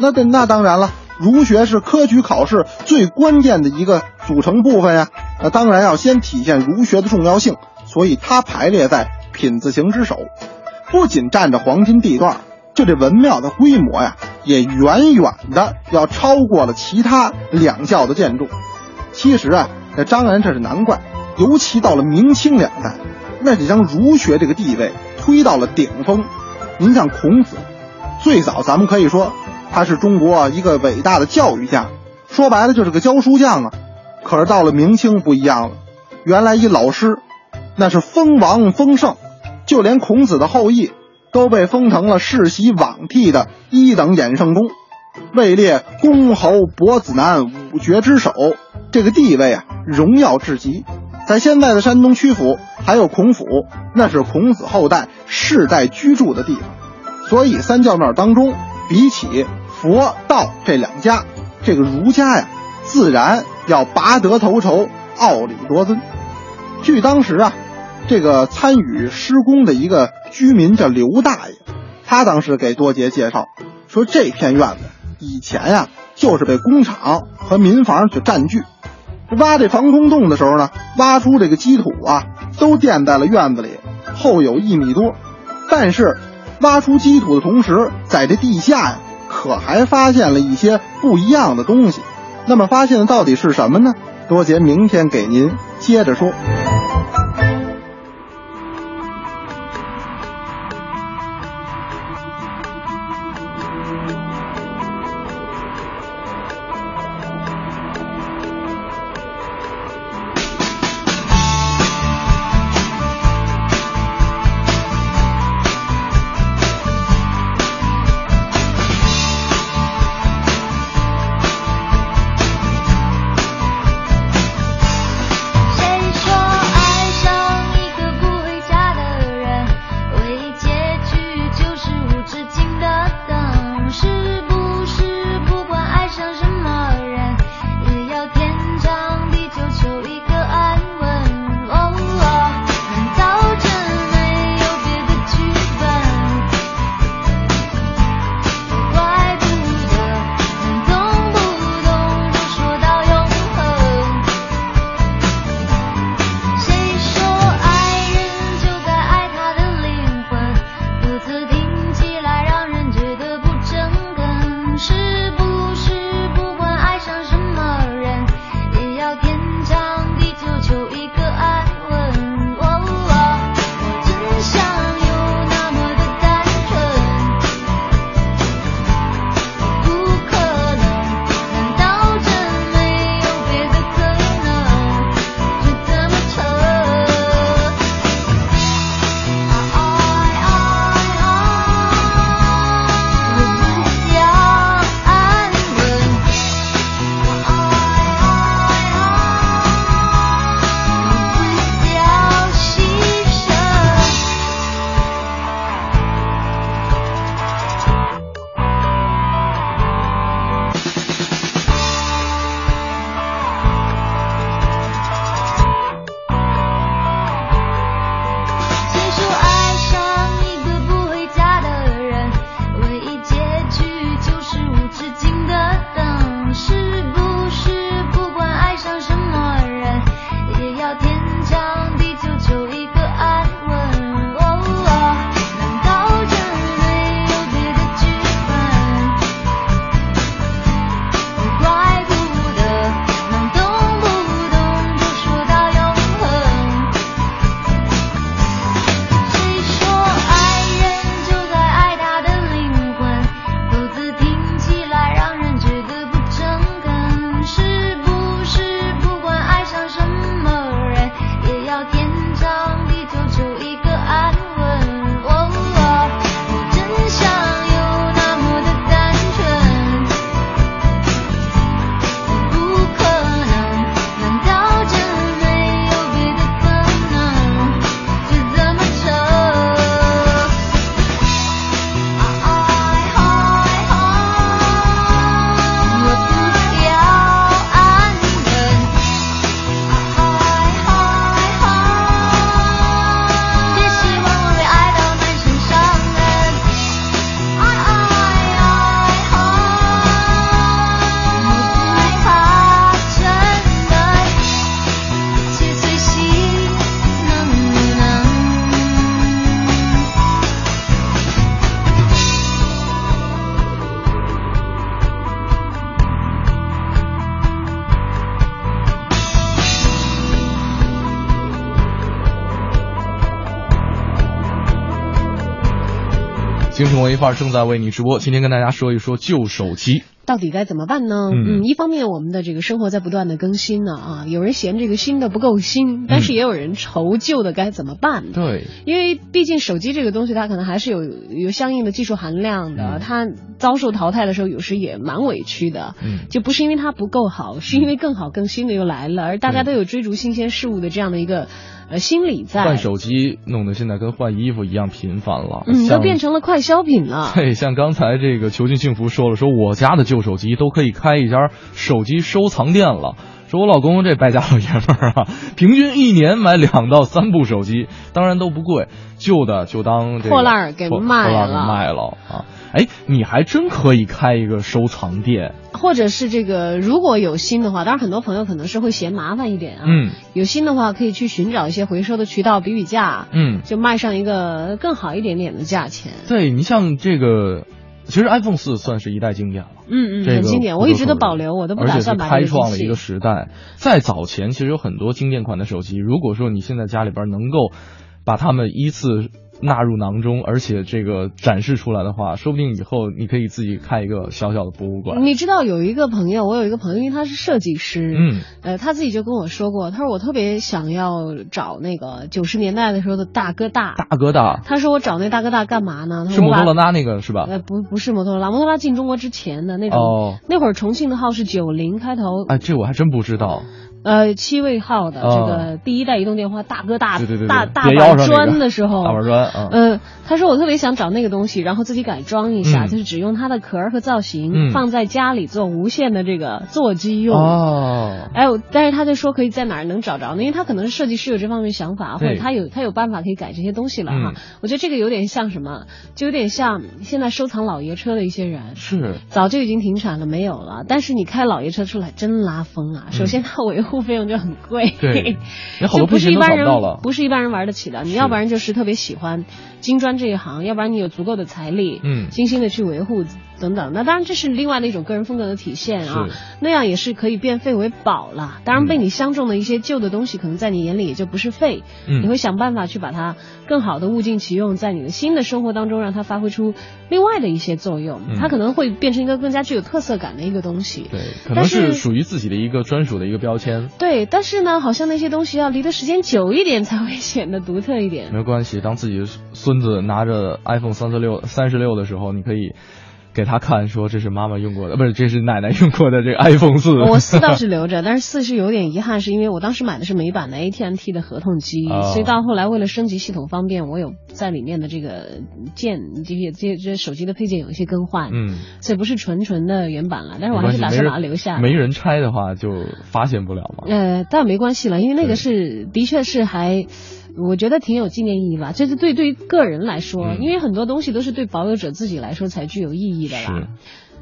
那那那当然了，儒学是科举考试最关键的一个组成部分呀。那当然要先体现儒学的重要性，所以它排列在品字形之首。不仅占着黄金地段，就这文庙的规模呀，也远远的要超过了其他两教的建筑。其实啊，这当然这是难怪，尤其到了明清两代，那就将儒学这个地位推到了顶峰。您像孔子，最早咱们可以说他是中国一个伟大的教育家，说白了就是个教书匠啊。可是到了明清不一样了，原来一老师，那是封王封圣，就连孔子的后裔都被封成了世袭罔替的一等衍圣公，位列公侯伯子男五绝之首。这个地位啊，荣耀至极。在现在的山东曲阜，还有孔府，那是孔子后代世代居住的地方。所以三教庙当中，比起佛道这两家，这个儒家呀，自然要拔得头筹，傲礼多尊。据当时啊，这个参与施工的一个居民叫刘大爷，他当时给多杰介绍说，这片院子以前呀，就是被工厂和民房所占据。挖这防空洞的时候呢，挖出这个基土啊，都垫在了院子里，厚有一米多。但是，挖出基土的同时，在这地下呀，可还发现了一些不一样的东西。那么，发现的到底是什么呢？多杰明天给您接着说。谁说文艺范儿正在为你直播。今天跟大家说一说旧手机。到底该怎么办呢？嗯嗯，一方面我们的这个生活在不断的更新呢啊，有人嫌这个新的不够新，但是也有人愁旧的该怎么办。对，因为毕竟手机这个东西，它可能还是有有相应的技术含量的，它遭受淘汰的时候，有时也蛮委屈的。嗯，就不是因为它不够好，是因为更好、更新的又来了，而大家都有追逐新鲜事物的这样的一个呃心理在。换手机弄得现在跟换衣服一样频繁了，嗯，都变成了快消品了。对，像刚才这个囚禁幸福说了，说我家的旧手机都可以开一家手机收藏店了。说我老公这败家老爷们儿啊，平均一年买两到三部手机，当然都不贵，旧的就当这个破烂儿给破卖了卖了啊！哎，你还真可以开一个收藏店，或者是这个，如果有心的话，当然很多朋友可能是会嫌麻烦一点啊。嗯，有心的话，可以去寻找一些回收的渠道，比比价，嗯，就卖上一个更好一点点的价钱。对你像这个，其实 iPhone 四算是一代经典了。嗯嗯，这个很经典，我一直都保留，我都不打算开创了一个时代。在早前，其实有很多经典款的手机，如果说你现在家里边能够把它们依次纳入囊中，而且这个展示出来的话，说不定以后你可以自己开一个小小的博物馆。你知道有一个朋友，我有一个朋友，因为他是设计师，嗯，呃，他自己就跟我说过，他说我特别想要找那个九十年代的时候的大哥大。大哥大他说我找那大哥大干嘛呢？是摩托罗拉那个是吧？呃，不，不是摩托罗拉，摩托罗拉进中国之前的那种，哦那会儿重庆的号是九零开头，哎，这我还真不知道。呃，七位号的、哦这个第一代移动电话大哥大对对对对大大板砖的时候，大板砖嗯呃，他说我特别想找那个东西，然后自己改装一下，嗯就是只用它的壳儿和造型、嗯放在家里做无线的这个座机用。哦，哎，我但是他就说可以在哪儿能找着呢？因为他可能是设计师有这方面想法，或者他有他有办法可以改这些东西了哈。嗯我觉得这个有点像什么，就有点像现在收藏老爷车的一些人。是早就已经停产了，没有了。但是你开老爷车出来真拉风啊！首先它维护费用就很贵，嗯对 有好多就不是一般人不是一般人玩得起的。你要不然就是特别喜欢金砖这一行，要不然你有足够的财力，嗯。精心的去维护等等。那当然这是另外的一种个人风格的体现啊，那样也是可以变废为宝了。当然被嗯你相中的一些旧的东西，可能在你眼里也就不是废，嗯你会想办法去把它更好的物尽其用，在你的新的生活当中让它发挥出另外的一些作用，嗯它可能会变成一个更加具有特色感的一个东西。对，可能是是属于自己的一个专属的一个标签。对，但是呢，好像那些东西要离的时间久一点才会显得独特一点。没关系，当自己的孙子拿着 iPhone 三十六三十六的时候，你可以给他看，说这是妈妈用过的，不是，这是奶奶用过的这个 iPhone 四。我四倒是留着，但是四是有点遗憾，是因为我当时买的是美版的 AT&T 的合同机，哦所以到后来为了升级系统方便，我有在里面的这个键这些这些这手机的配件有一些更换，嗯，所以不是纯纯的原版了，但是我还是打算把它留下。没人拆的话，就发现不了嘛。呃，但没关系了，因为那个是的确是还，我觉得挺有纪念意义吧。这是对对于个人来说，嗯因为很多东西都是对保有者自己来说才具有意义的啦。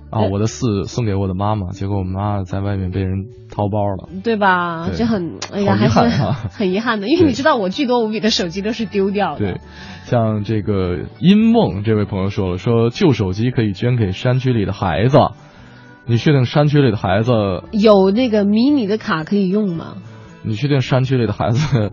啊，我的四送给我的妈妈，结果我妈在外面被人掏包了。对吧？对就很哎呀，还是很遗憾的，因为你知道我巨多无比的手机都是丢掉的。对，像这个音梦这位朋友说了，说旧手机可以捐给山区里的孩子。你确定山区里的孩子？有那个迷你的卡可以用吗？你确定山区里的孩子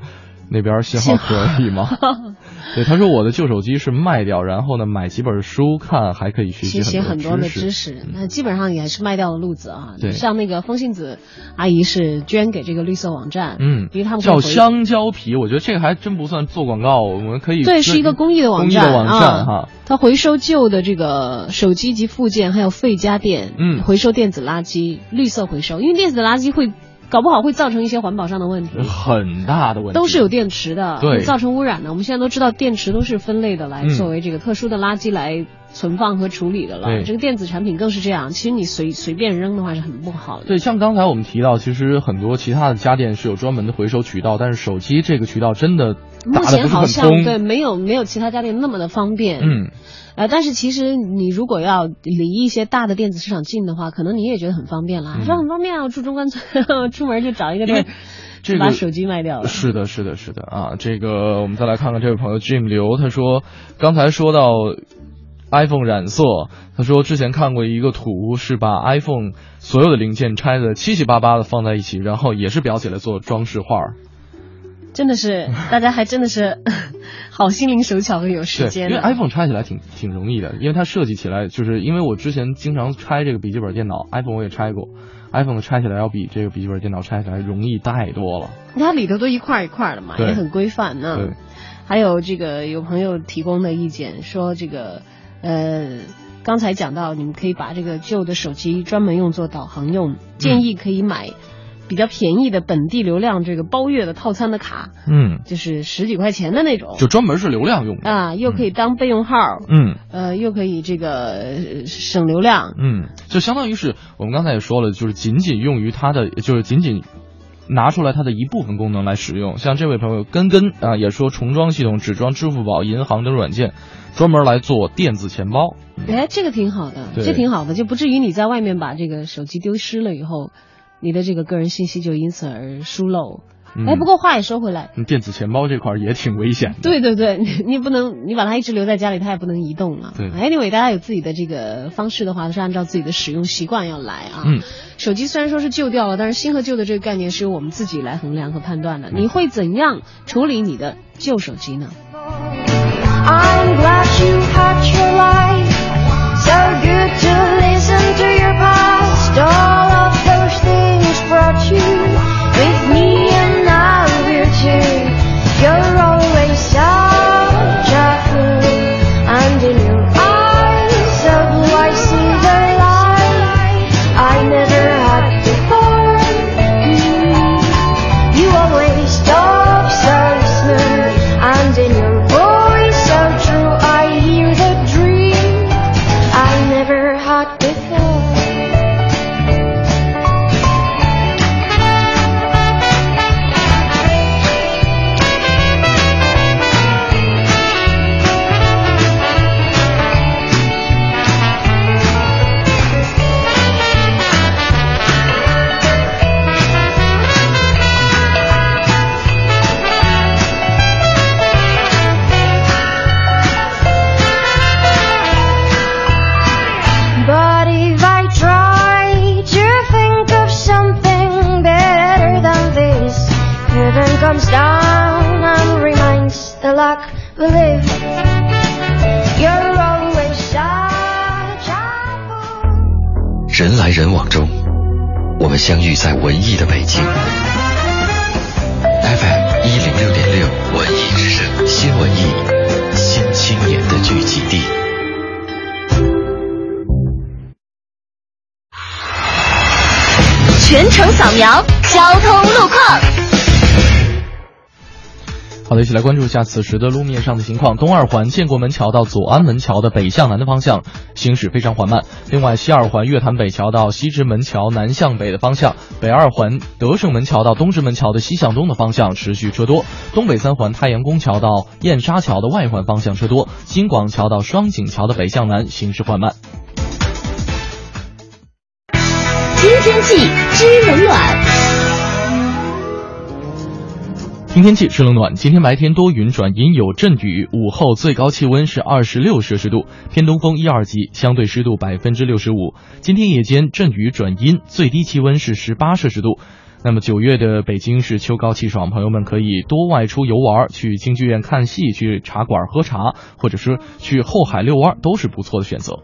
那边信号可以吗？对，他说我的旧手机是卖掉，然后呢买几本书看，还可以学习学习很多的知知识，那基本上也是卖掉的路子啊。对。像那个风信子阿姨是捐给这个绿色网站，嗯，因为他们叫香蕉皮，我觉得这个还真不算做广告，我们可以对，是一个公益的网站公益的网站啊。哈。它回收旧的这个手机及附件，还有废家电，嗯。回收电子垃圾，绿色回收，因为电子垃圾会搞不好会造成一些环保上的问题。很大的问题，都是有电池的，对造成污染的。我们现在都知道，电池都是分类的，来嗯作为这个特殊的垃圾来存放和处理的了。对这个电子产品更是这样，其实你随随便扔的话是很不好的。对，像刚才我们提到，其实很多其他的家电是有专门的回收渠道，但是手机这个渠道真的目前好。像对没有没有其他家电那么的方便。嗯，呃，但是其实你如果要离一些大的电子市场近的话，可能你也觉得很方便啦。嗯说很方便啊，我住中关村，出门就找一个地儿，这个把手机卖掉了。是的，是的，是的啊。这个我们再来看看这位朋友 Jim 刘，他说刚才说到 iPhone 染色，他说之前看过一个图，是把 iPhone 所有的零件拆的七七八八的放在一起，然后也是裱起来做装饰画儿。真的是，大家还真的是 好心灵手巧和有时对，间因为。iPhone 拆起来挺挺容易的，因为它设计起来就是因为我之前经常拆这个笔记本电脑，iPhone 我也拆过，iPhone 拆起来要比这个笔记本电脑拆起来容易太多了。它里头都一块一块的嘛，也很规范呢。对，还有这个有朋友提供的意见说，这个呃，刚才讲到你们可以把这个旧的手机专门用作导航用，建议可以买比较便宜的本地流量这个包月的套餐的卡，嗯，就是十几块钱的那种。就专门是流量用的。啊，又可以当备用号，嗯呃，又可以这个呃省流量，嗯，就相当于是我们刚才也说了，就是仅仅用于它的，就是仅仅。拿出来它的一部分功能来使用，像这位朋友根根啊，也说重装系统只装支付宝、银行等软件，专门来做电子钱包。哎，这个挺好的，这挺好的，就不至于你在外面把这个手机丢失了以后，你的这个个人信息就因此而疏漏。嗯哎，不过话也说回来，电子钱包这块儿也挺危险的。对对对，你你不能，你把它一直留在家里，它也不能移动了。对 Anyway，大家有自己的这个方式的话，是按照自己的使用习惯要来啊。嗯，手机虽然说是旧掉了，但是新和旧的这个概念是由我们自己来衡量和判断的。你会怎样处理你的旧手机呢？I'm glad you had your life. So good 来人往中，我们相遇在文艺的北京。FM 一零六点六文艺之声新文艺新青年的聚集地。全程扫描交通路况。好的，一起来关注一下此时的路面上的情况。东二环建国门桥到左安门桥的北向南的方向行驶非常缓慢。另外，西二环月坛北桥到西直门桥南向北的方向，北二环德胜门桥到东直门桥的西向东的方向持续车多。东北三环太阳宫桥到燕莎桥的外环方向车多。京广桥到双井桥的北向南行驶缓慢。听天气知冷暖。听天气，是冷暖。今天白天多云转阴，有阵雨。午后最高气温是二十六摄氏度，偏东风一二级，相对湿度百分之六十五。今天夜间阵雨转阴，最低气温是十八摄氏度。那么九月的北京是秋高气爽，朋友们可以多外出游玩，去京剧院看戏，去茶馆喝茶，或者是去后海遛弯，都是不错的选择。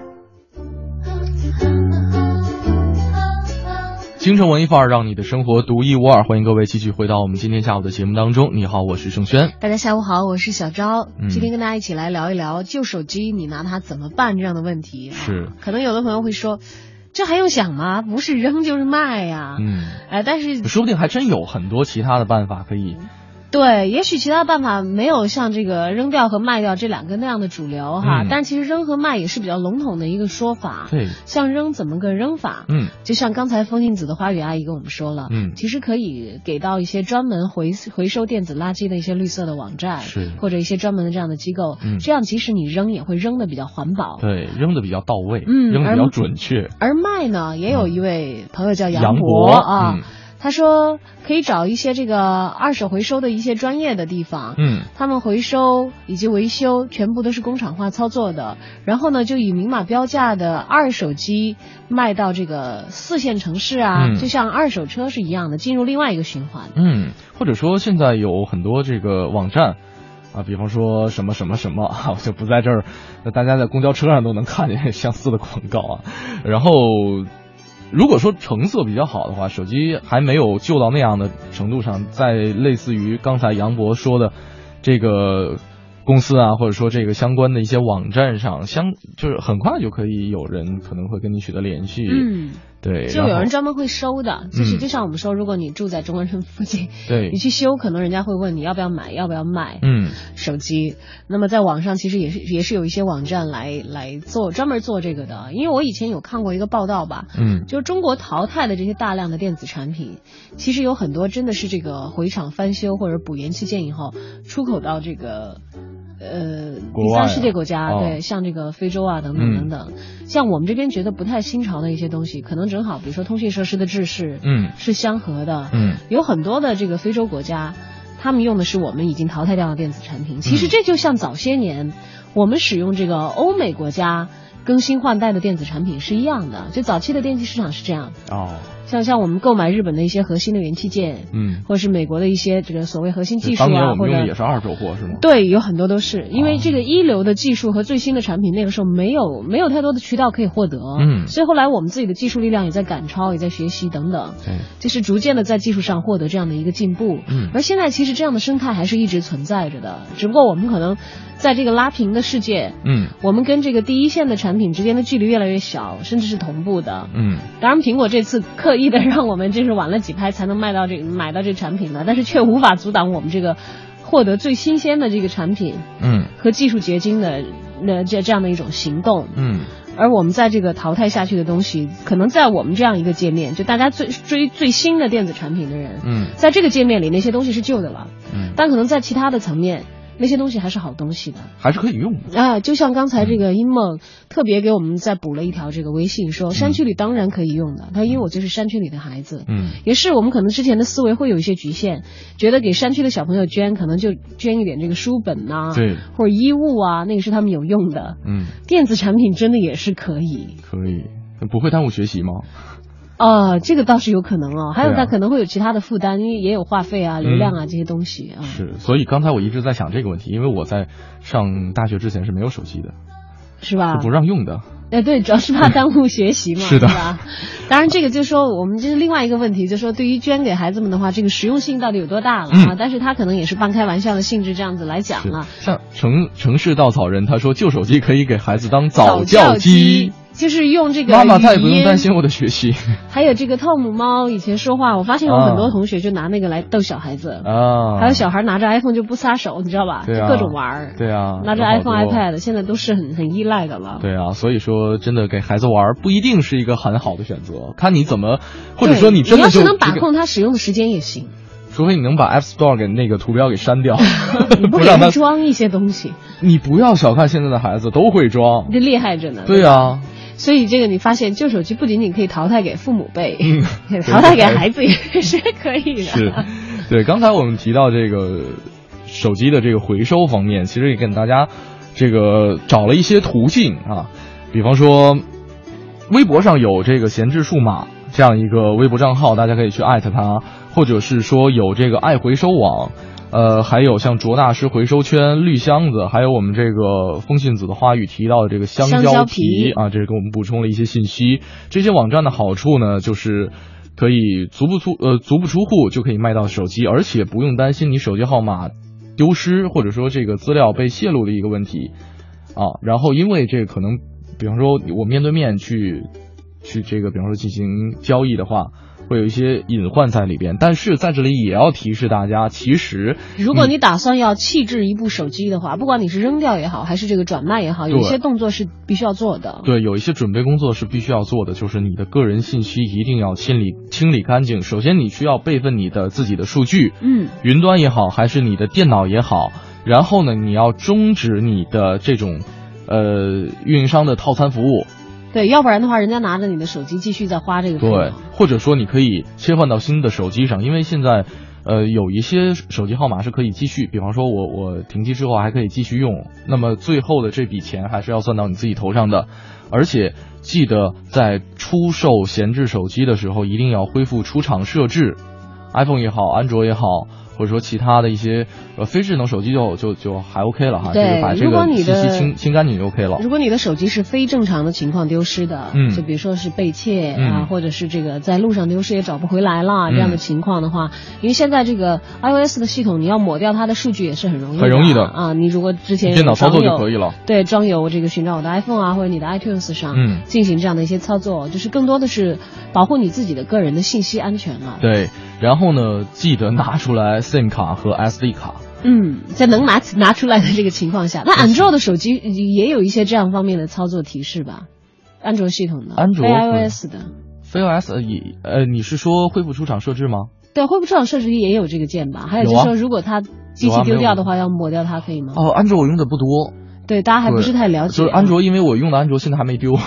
京城文艺范儿，让你的生活独一无二。欢迎各位继续回到我们今天下午的节目当中。你好，我是盛轩。大家下午好，我是小昭。嗯今天跟大家一起来聊一聊旧手机，你拿它怎么办这样的问题。是，可能有的朋友会说，这还用想吗？不是扔就是卖呀、嗯，哎，但是说不定还真有很多其他的办法可以对，也许其他办法没有像这个扔掉和卖掉这两个那样的主流哈，嗯但其实扔和卖也是比较笼统的一个说法。对，像扔怎么个扔法？嗯，就像刚才风信子的花语阿姨跟我们说了，嗯其实可以给到一些专门回回收电子垃圾的一些绿色的网站，是或者一些专门的这样的机构，嗯这样即使你扔也会扔的比较环保。对，扔的比较到位，嗯扔的比较准确。而卖呢，也有一位朋友叫杨博博啊。嗯他说可以找一些这个二手回收的一些专业的地方，嗯，他们回收以及维修全部都是工厂化操作的，然后呢就以明码标价的二手机卖到这个四线城市啊，嗯就像二手车是一样的，进入另外一个循环。嗯，或者说现在有很多这个网站。啊，比方说什么什么什么啊，我就不在这儿，那大家在公交车上都能看见相似的广告啊。然后，如果说成色比较好的话，手机还没有旧到那样的程度上，在类似于刚才杨博说的这个公司啊，或者说这个相关的一些网站上，相就是很快就可以有人可能会跟你取得联系。嗯，对，就有人专门会收的，就是嗯就像我们说，如果你住在中关村附近，对 你去修，可能人家会问你要不要买，要不要卖，嗯，手机。那么在网上其实也是也是有一些网站来来做专门做这个的，因为我以前有看过一个报道吧，嗯就是中国淘汰的这些大量的电子产品，其实有很多真的是这个回厂翻修或者补元器件以后出口到这个。呃，第三世界国家，哦。对，像这个非洲啊，等等嗯。等等，像我们这边觉得不太新潮的一些东西，可能正好，比如说通讯设施的制式，嗯。是相合的，嗯，有很多的这个非洲国家，他们用的是我们已经淘汰掉的电子产品。其嗯。实这就像早些年我们使用这个欧美国家更新换代的电子产品是一样的，就早期的电器市场是这样。哦，像像我们购买日本的一些核心的元器件，嗯，或者是美国的一些这个所谓核心技术啊，或者也是二手货是吗？对，有很多都是因为这个一流的技术和最新的产品，那个时候没有没有太多的渠道可以获得，嗯所以后来我们自己的技术力量也在赶超，也在学习等等，对，就是逐渐的在技术上获得这样的一个进步。嗯而现在其实这样的生态还是一直存在着的，只不过我们可能在这个拉平的世界，嗯我们跟这个第一线的产品之间的距离越来越小，甚至是同步的。嗯当然，苹果这次刻意的让我们就是晚了几拍才能卖到这买到这产品呢，但是却无法阻挡我们这个获得最新鲜的这个产品嗯。和技术结晶的那这这样的一种行动。嗯。而我们在这个淘汰下去的东西，可能在我们这样一个界面，就大家最追最新的电子产品的人，嗯。在这个界面里那些东西是旧的了，嗯，但可能在其他的层面，那些东西还是好东西的。还是可以用的。啊，就像刚才这个音梦特别给我们再补了一条这个微信，说山区里当然可以用的。他因为我就是山区里的孩子，嗯也是我们可能之前的思维会有一些局限，觉得给山区的小朋友捐，可能就捐一点这个书本呐、对，或者衣物啊，那个是他们有用的。嗯，电子产品真的也是可以。可以，不会耽误学习吗？哦，这个倒是有可能哦，还有对啊它可能会有其他的负担，因为也有话费啊、流量啊、这些东西啊。是，所以刚才我一直在想这个问题，因为我在上大学之前是没有手机的，是吧？是不让用的。哎，对，主要是怕耽误学习嘛，是的吧？当然，这个就说我们这是另外一个问题，就说对于捐给孩子们的话，这个实用性到底有多大了啊？嗯但是他可能也是半开玩笑的性质这样子来讲了。像城城市稻草人，他说旧手机可以给孩子当早教机。就是用这个妈妈，她也不用担心我的学习 还有这个汤姆猫以前说话，我发现有很多同学就拿那个来逗小孩子，啊。还有小孩拿着 iPhone 就不撒手，你知道吧？对啊就各种玩儿。对啊，拿着 iPhone、iPad，现在都是很很依赖的了。对啊，所以说真的给孩子玩儿不一定是一个很好的选择，看你怎么，或者说你真的就是要能把控他使用的时间也行，除非你能把 App Store 给那个图标给删掉，你不给让他，他装一些东西，你不要小看现在的孩子都会装。这厉害着呢。对啊，所以这个你发现旧手机不仅仅可以淘汰给父母辈，嗯 淘汰给孩子也是可以的。是，对，刚才我们提到这个手机的这个回收方面，其实也跟大家这个找了一些途径啊，比方说微博上有这个闲置数码这样一个微博账号，大家可以去艾特它，或者是说有这个爱回收网。呃，还有像卓大师回收圈、绿箱子，还有我们这个风信子的花语提到的这个香香蕉皮皮啊，这是给我们补充了一些信息。这些网站的好处呢，就是可以足不出呃足不出户就可以卖到手机，而且不用担心你手机号码丢失或者说这个资料被泄露的一个问题啊。然后因为这个可能，比方说我面对面去去这个，比方说进行交易的话。会有一些隐患在里边。但是在这里也要提示大家，其实如果你打算要弃置一部手机的话，不管你是扔掉也好，还是这个转卖也好，有一些动作是必须要做的。对，有一些准备工作是必须要做的，就是你的个人信息一定要清理清理干净。首先，你需要备份你的自己的数据，嗯，云端也好，还是你的电脑也好。然后呢，你要终止你的这种，呃，运营商的套餐服务。对，要不然的话，人家拿着你的手机继续在花这个。对，或者说你可以切换到新的手机上，因为现在，呃，有一些手机号码是可以继续，比方说我我停机之后还可以继续用，那么最后的这笔钱还是要算到你自己头上的，而且记得在出售闲置手机的时候，一定要恢复出厂设置，iPhone 也好，安卓也好。或者说其他的一些呃非智能手机就就就还 OK 了哈，对，把这个信息清清干净就 OK 了。如果你的手机是非正常的情况丢失的，嗯，就比如说是被窃嗯啊，或者是这个在路上丢失也找不回来了这样的情况的话，因为现在这个 iOS 的系统你要抹掉它的数据也是很容易很容易的啊。你如果之前电脑操作就可以了，对，装有这个寻找我的 iPhone 啊，或者你的 iTunes 上，嗯，进行这样的一些操作，就是更多的是保护你自己的个人的信息安全了。对，然后呢，记得拿出来 SIM 卡和 SD 卡。嗯，在能拿拿出来的这个情况下，那安卓的手机也有一些这样方面的操作提示吧？安卓系统的，安卓 iOS 的，非 iOS 也呃，你是说恢复出厂设置吗？对，恢复出厂设置也有这个键吧？还有就是说，如果它机器丢掉的话，要抹掉它可以吗？哦，安卓我用的不多。对，大家还不是太了解。就是安卓，因为我用的安卓现在还没丢，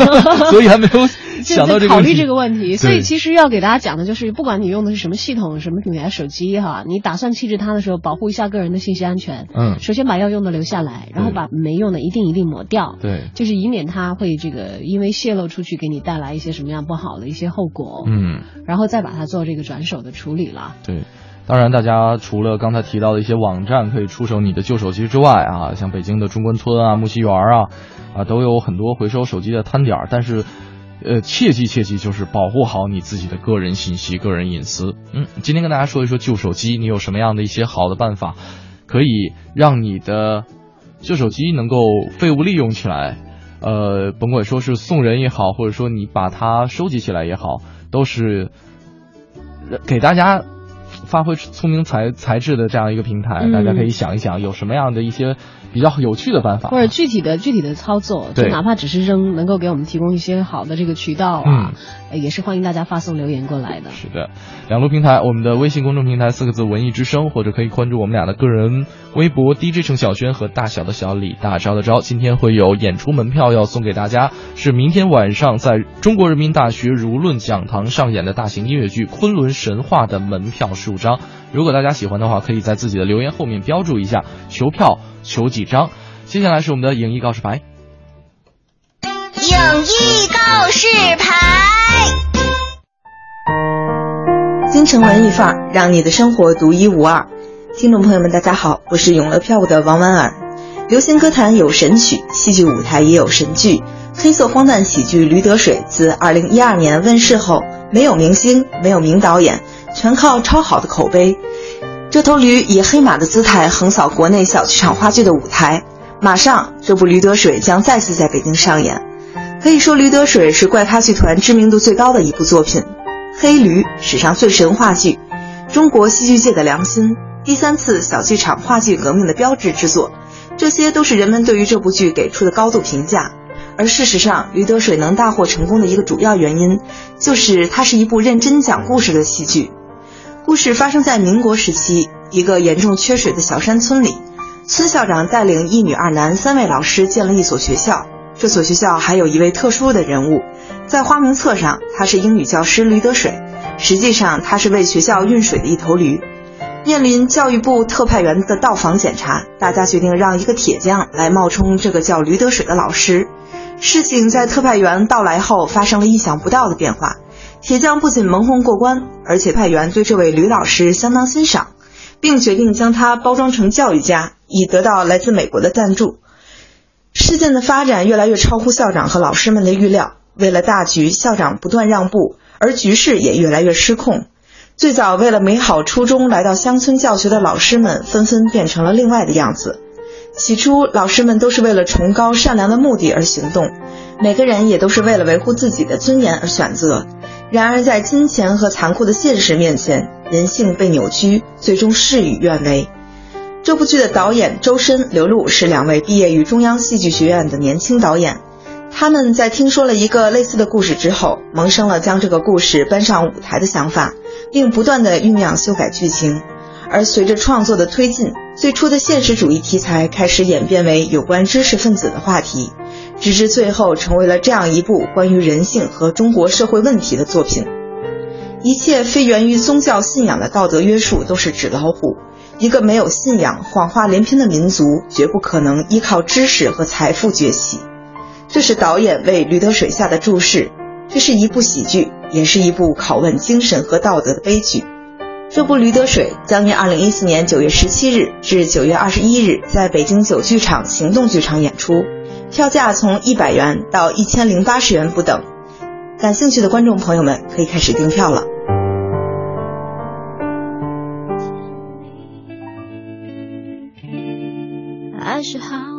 所以还没有想到这个考虑这个问题。所以其实要给大家讲的就是，不管你用的是什么系统、什么品牌手机哈，你打算弃置它的时候，保护一下个人的信息安全。嗯。首先把要用的留下来，然后把没用的一定一定抹掉。对。就是以免它会这个因为泄露出去给你带来一些什么样不好的一些后果。嗯。然后再把它做这个转手的处理了。对。当然，大家除了刚才提到的一些网站可以出手你的旧手机之外啊，像北京的中关村啊、木樨园啊，啊都有很多回收手机的摊点。但是，呃，切记切记，就是保护好你自己的个人信息、个人隐私。嗯，今天跟大家说一说旧手机，你有什么样的一些好的办法，可以让你的旧手机能够废物利用起来？呃，甭管说是送人也好，或者说你把它收集起来也好，都是给大家。发挥聪明才才智的这样一个平台，嗯、大家可以想一想有什么样的一些比较有趣的办法，或者具体的具体的操作，就哪怕只是扔，能够给我们提供一些好的这个渠道啊，嗯、也是欢迎大家发送留言过来的。是的，两路平台，我们的微信公众平台四个字“文艺之声”，或者可以关注我们俩的个人微博 DJ 程小轩和大小的小李大招的招。今天会有演出门票要送给大家，是明天晚上在中国人民大学儒论讲堂上演的大型音乐剧《昆仑神话》的门票十五张。如果大家喜欢的话，可以在自己的留言后面标注一下“求票求几张”。接下来是我们的影艺告示牌。影艺告示牌，京城文艺范儿，让你的生活独一无二。听众朋友们，大家好，我是永乐票务的王婉儿。流行歌坛有神曲，戏剧舞台也有神剧。黑色荒诞喜剧《驴得水》自2012年问世后，没有明星，没有名导演。全靠超好的口碑，这头驴以黑马的姿态横扫国内小剧场话剧的舞台。马上，这部《驴得水》将再次在北京上演。可以说，《驴得水》是怪咖剧团知名度最高的一部作品。黑驴，史上最神话剧，中国戏剧界的良心，第三次小剧场话剧革命的标志之作，这些都是人们对于这部剧给出的高度评价。而事实上，《驴得水》能大获成功的一个主要原因，就是它是一部认真讲故事的戏剧。故事发生在民国时期，一个严重缺水的小山村里，村校长带领一女二男三位老师建了一所学校。这所学校还有一位特殊的人物，在花名册上他是英语教师驴得水，实际上他是为学校运水的一头驴。面临教育部特派员的到访检查，大家决定让一个铁匠来冒充这个叫驴得水的老师。事情在特派员到来后发生了意想不到的变化。铁匠不仅蒙混过关，而且派员对这位吕老师相当欣赏，并决定将他包装成教育家，以得到来自美国的赞助。事件的发展越来越超乎校长和老师们的预料。为了大局，校长不断让步，而局势也越来越失控。最早为了美好初衷来到乡村教学的老师们，纷纷变成了另外的样子。起初，老师们都是为了崇高善良的目的而行动，每个人也都是为了维护自己的尊严而选择。然而，在金钱和残酷的现实面前，人性被扭曲，最终事与愿违。这部剧的导演周深、刘璐是两位毕业于中央戏剧学院的年轻导演。他们在听说了一个类似的故事之后，萌生了将这个故事搬上舞台的想法，并不断的酝酿修改剧情。而随着创作的推进，最初的现实主义题材开始演变为有关知识分子的话题，直至最后成为了这样一部关于人性和中国社会问题的作品。一切非源于宗教信仰的道德约束都是纸老虎。一个没有信仰、谎话连篇的民族，绝不可能依靠知识和财富崛起。这是导演为《驴得水》下的注释。这是一部喜剧，也是一部拷问精神和道德的悲剧。这部《驴得水》将于二零一四年九月十七日至九月二十一日在北京九剧场行动剧场演出，票价从一百元到一千零八十元不等。感兴趣的观众朋友们可以开始订票了。还是好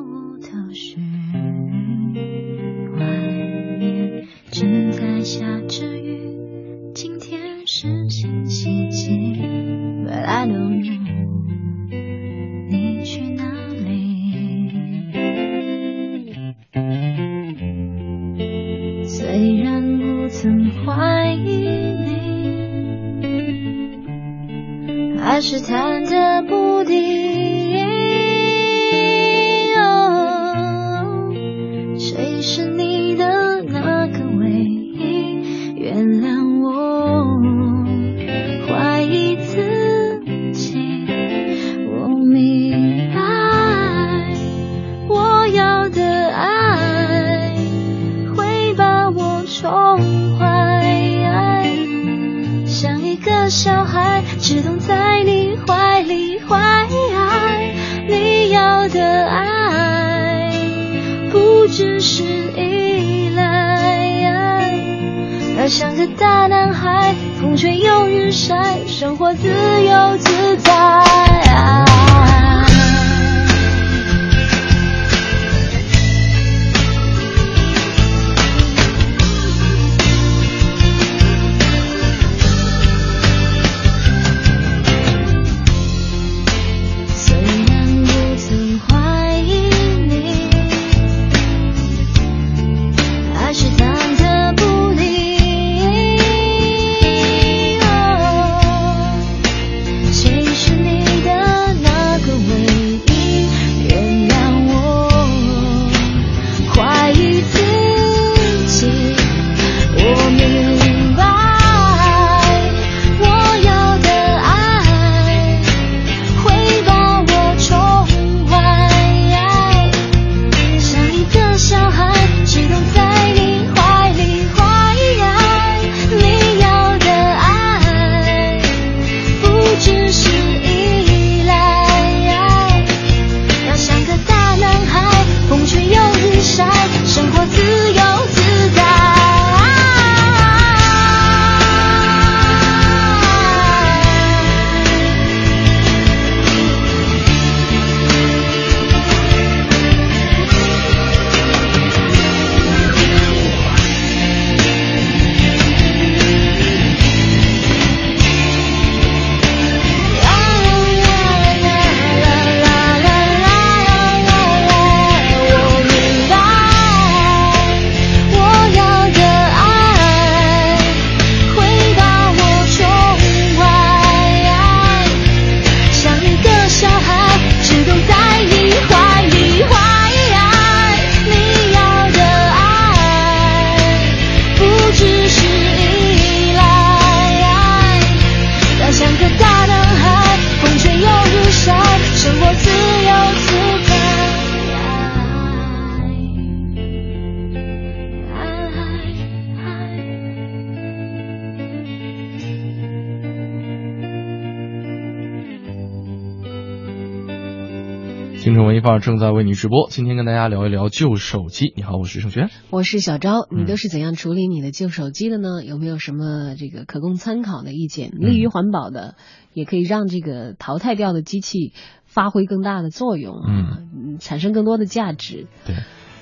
正在为你直播，今天跟大家聊一聊旧手机。你好，我是盛轩。我是小昭，嗯你都是怎样处理你的旧手机的呢？有没有什么这个可供参考的意见？嗯利于环保的，也可以让这个淘汰掉的机器发挥更大的作用啊，嗯产生更多的价值。对，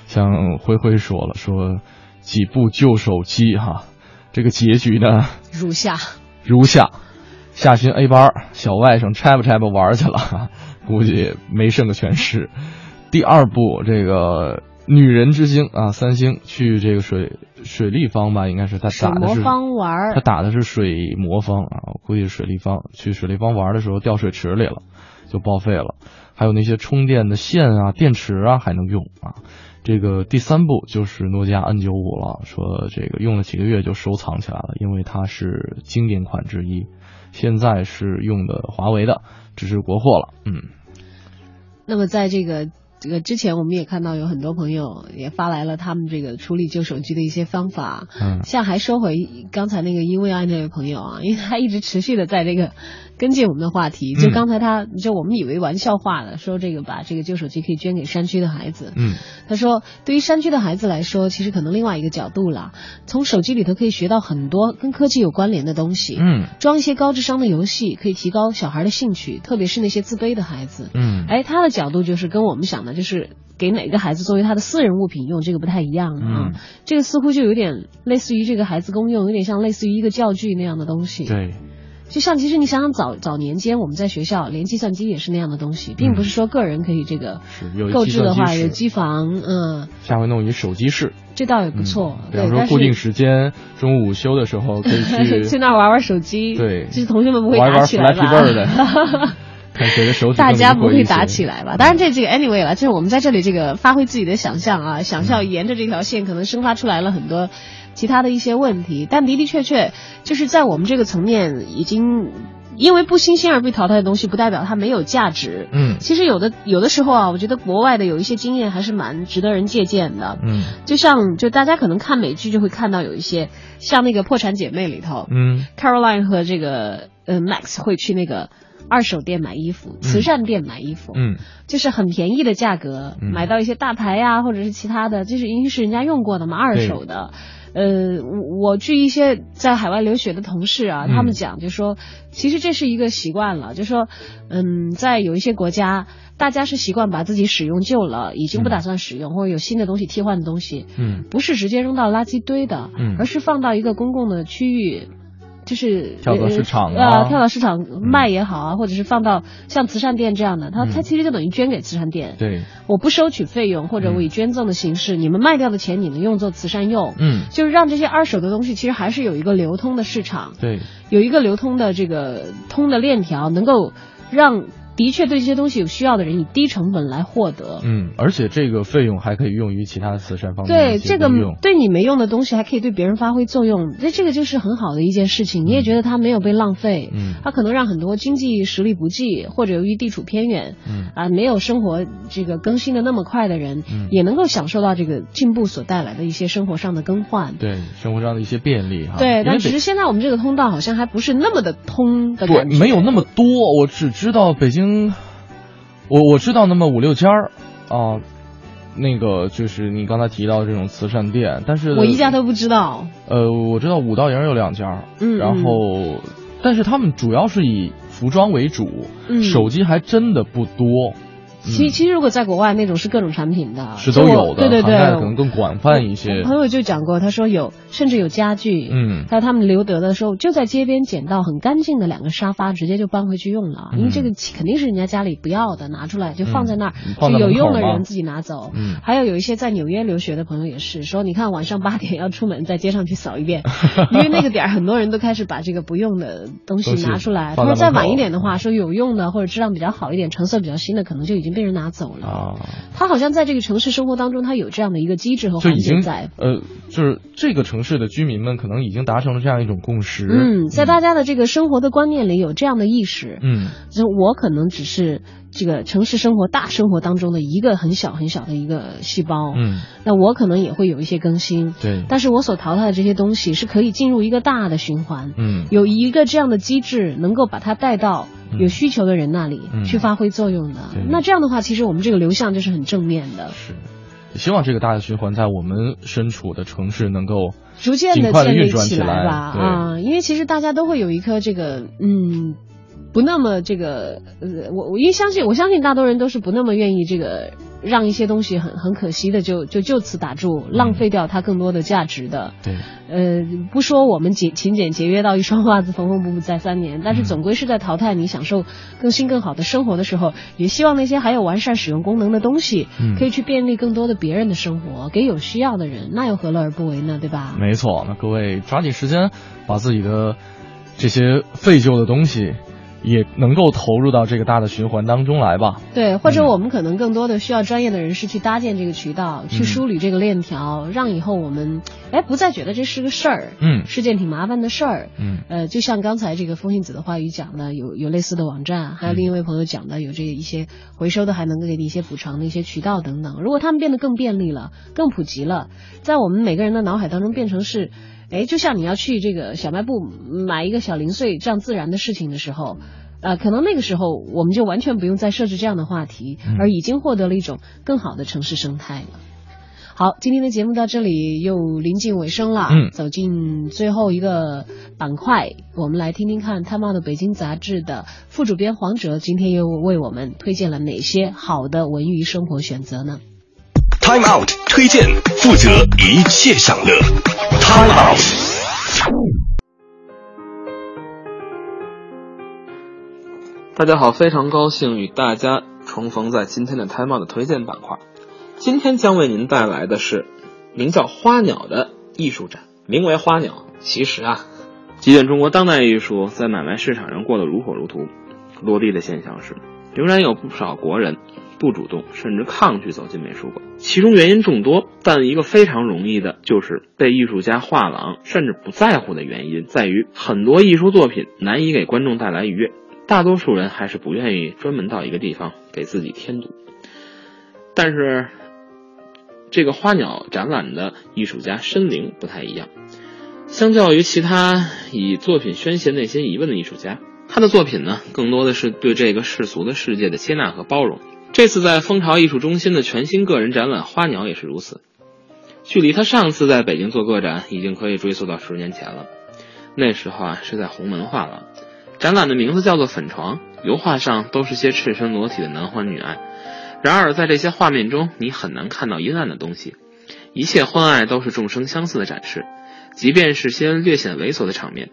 像灰灰说了，说几部旧手机哈，这个结局呢，如下。如下：夏勋 A 班，小外甥拆吧拆吧玩去了，估计没剩个全尸。第二部这个女人之星啊，三星去这个水水立方吧，应该是他打的是水魔方玩儿他打的是水魔方啊，我估计是水立方。去水立方玩的时候掉水池里了，就报废了。还有那些充电的线啊、电池啊还能用啊。这个第三部就是诺基亚 N 九五了，说这个用了几个月就收藏起来了，因为它是经典款之一。现在是用的华为的，只是国货了。嗯，那么在这个这个之前，我们也看到有很多朋友也发来了他们这个处理旧手机的一些方法。嗯，像还说回刚才那个因为爱那位朋友啊，因为他一直持续的在这个跟进我们的话题。就刚才他就我们以为玩笑话的说这个把这个旧手机可以捐给山区的孩子。嗯，他说对于山区的孩子来说，其实可能另外一个角度啦，从手机里头可以学到很多跟科技有关联的东西。嗯，装一些高智商的游戏可以提高小孩的兴趣，特别是那些自卑的孩子。嗯，哎，他的角度就是跟我们想的，就是给哪个孩子作为他的私人物品用，这个不太一样啊。嗯这个似乎就有点类似于这个孩子公用，有点像类似于一个教具那样的东西。，对，就像其实你想想早早年间我们在学校连计算机也是那样的东西，并不是说个人可以这个购置的话有机房，嗯，下回弄一手机室。这倒也不错。比方对，但是说固定时间，中午午休的时候可以 去去那儿玩玩手机，对就是同学们不会打起来吧？Bird 看谁的手 指大家不会打起来吧？当然这这个 anyway 了，就是我们在这里这个发挥自己的想象啊，想象沿着这条线可能生发出来了很多其他的一些问题，但的的确确就是在我们这个层面已经。因为不新鲜而被淘汰的东西，不代表它没有价值。嗯其实有的有的时候啊，我觉得国外的有一些经验还是蛮值得人借鉴的。嗯就像就大家可能看美剧就会看到有一些像那个《破产姐妹》里头，嗯 Caroline 和这个呃 Max 会去那个二手店买衣服，慈善店买衣服，嗯就是很便宜的价格、嗯买到一些大牌呀、或者是其他的，就是因为是人家用过的嘛，二手的。呃，我我据一些在海外留学的同事啊，嗯他们讲就说，其实这是一个习惯了，就说，嗯，在有一些国家，大家是习惯把自己使用旧了，已经不打算使用，或者有新的东西替换的东西，嗯。不是直接扔到垃圾堆的，嗯。而是放到一个公共的区域，就是跳蚤市场啊呃，跳蚤市场卖也好啊，或者是放到像慈善店这样的，它嗯。它其实就等于捐给慈善店，对，我不收取费用，或者我以捐赠的形式，你们卖掉的钱你们用作慈善用，嗯。就是让这些二手的东西其实还是有一个流通的市场，对，有一个流通的这个通的链条，能够让的确对这些东西有需要的人以低成本来获得。嗯，而且这个费用还可以用于其他的慈善方面对这个对你没用的东西，还可以对别人发挥作用，那这个就是很好的一件事情。你也觉得它没有被浪费，嗯它可能让很多经济实力不济或者由于地处偏远，嗯啊没有生活这个更新的那么快的人，嗯也能够享受到这个进步所带来的一些生活上的更换。对生活上的一些便利哈。对，但只是现在我们这个通道好像还不是那么的通的不感觉，没有那么多，我只知道北京，我我知道那么五六家儿啊，那个就是你刚才提到这种慈善店，但是我一家都不知道。呃，我知道五道营有两家，嗯。然后但是他们主要是以服装为主，嗯。手机还真的不多，其其实如果在国外那种是各种产品的，是都有的，对对对，可能更广泛一些。朋友就讲过，他说有甚至有家具，嗯还有他们留德的时候就在街边捡到很干净的两个沙发，直接就搬回去用了，嗯因为这个肯定是人家家里不要的，拿出来就放在那儿，嗯就有用的人自己拿走。嗯还有有一些在纽约留学的朋友也是说，你看晚上八点要出门，在街上去扫一遍，因为那个点儿很多人都开始把这个不用的东西拿出来。他说再晚一点的话，说有用的或者质量比较好一点、成色比较新的，可能就已经被人拿走了。啊，他好像在这个城市生活当中，他有这样的一个机制和环就已经在。呃，就是这个城市的居民们可能已经达成了这样一种共识。嗯，在大家的这个生活的观念里有这样的意识，嗯就我可能只是这个城市生活大生活当中的一个很小很小的一个细胞，嗯，那我可能也会有一些更新，对，但是我所淘汰的这些东西是可以进入一个大的循环，嗯。有一个这样的机制能够把它带到有需求的人那里嗯。去发挥作用的，对。那这样的话，其实我们这个流向就是很正面的，是。希望这个大的循环在我们身处的城市能够逐渐的建立起来吧，啊，因为其实大家都会有一颗这个嗯。不那么这个，呃，我我因为相信，我相信大多人都是不那么愿意这个让一些东西很很可惜的就就就此打住，浪费掉它更多的价值的。对，呃，不说我们节勤俭节约到一双袜子缝缝补补再三年，但是总归是在淘汰你享受更新更好的生活的时候，也希望那些还有完善使用功能的东西，嗯可以去便利更多的别人的生活，给有需要的人，那又何乐而不为呢？对吧？没错，那各位抓紧时间把自己的这些废旧的东西也能够投入到这个大的循环当中来吧。对，或者我们可能更多的需要专业的人士去搭建这个渠道，去梳理这个链条，让以后我们哎不再觉得这是个事儿，嗯是件挺麻烦的事儿。嗯，呃，就像刚才这个风信子的话语讲的，有有类似的网站，还有另一位朋友讲的，有这一些回收的，还能够给你一些补偿的一些渠道等等。如果他们变得更便利了，更普及了，在我们每个人的脑海当中变成是，哎，就像你要去这个小卖部买一个小零碎这样自然的事情的时候。呃，可能那个时候我们就完全不用再设置这样的话题，而已经获得了一种更好的城市生态了。好，今天的节目到这里又临近尾声了，嗯走进最后一个板块，我们来听听看《他妈的北京》杂志的副主编黄哲今天又为我们推荐了哪些好的文娱生活选择呢？Time Out 推荐，负责一切享乐。Time Out。大家好，非常高兴与大家重逢在今天的 Time Out 的推荐板块。今天将为您带来的是名叫“花鸟”的艺术展。名为“花鸟”，其实啊，即便中国当代艺术在买卖市场上过得如火如荼，落地的现象是，仍然有不少国人不主动甚至抗拒走进美术馆。其中原因众多，但一个非常容易的就是被艺术家、画廊甚至不在乎的原因，在于很多艺术作品难以给观众带来愉悦。大多数人还是不愿意专门到一个地方给自己添堵。但是，这个花鸟展览的艺术家申灵不太一样，相较于其他以作品宣泄内心疑问的艺术家，他的作品呢，更多的是对这个世俗的世界的接纳和包容。这次在蜂巢艺术中心的全新个人展览《花鸟》也是如此。距离他上次在北京做个展，已经可以追溯到十年前了。那时候啊，是在红门画廊。展览的名字叫做《粉床》，油画上都是些赤身裸体的男欢女爱。然而，在这些画面中，你很难看到阴暗的东西，一切欢爱都是众生相似的展示，即便是些略显猥琐的场面，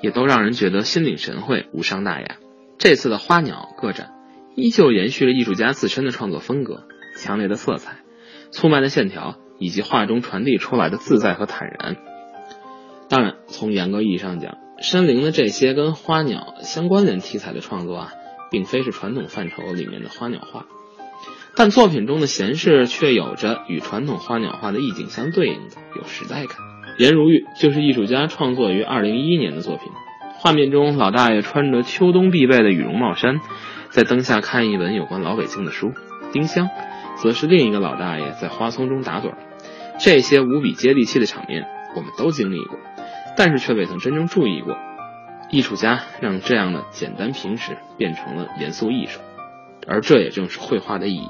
也都让人觉得心领神会、无伤大雅。这次的花鸟个展，依旧延续了艺术家自身的创作风格，强烈的色彩、粗慢的线条，以及画中传递出来的自在和坦然。当然，从严格意义上讲，山灵的这些跟花鸟相关联题材的创作啊，并非是传统范畴里面的花鸟画，但作品中的闲适却有着与传统花鸟画的意境相对应的有时代感。《颜如玉》就是艺术家创作于二零一一年的作品，画面中老大爷穿着秋冬必备的羽绒帽衫，在灯下看一本有关老北京的书。丁香，则是另一个老大爷在花丛中打盹儿。这些无比接地气的场面，我们都经历过。但是却未曾真正注意过，艺术家让这样的简单平实变成了严肃艺术，而这也正是绘画的意义。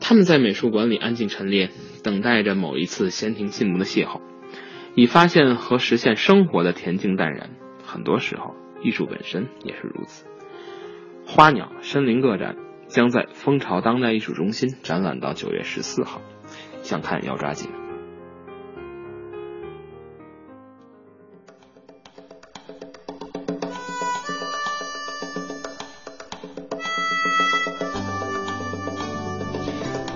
他们在美术馆里安静陈列，等待着某一次闲庭信步的邂逅，以发现和实现生活的恬静淡然。很多时候，艺术本身也是如此。花鸟森林个展将在蜂巢当代艺术中心展览到九月十四号，想看要抓紧。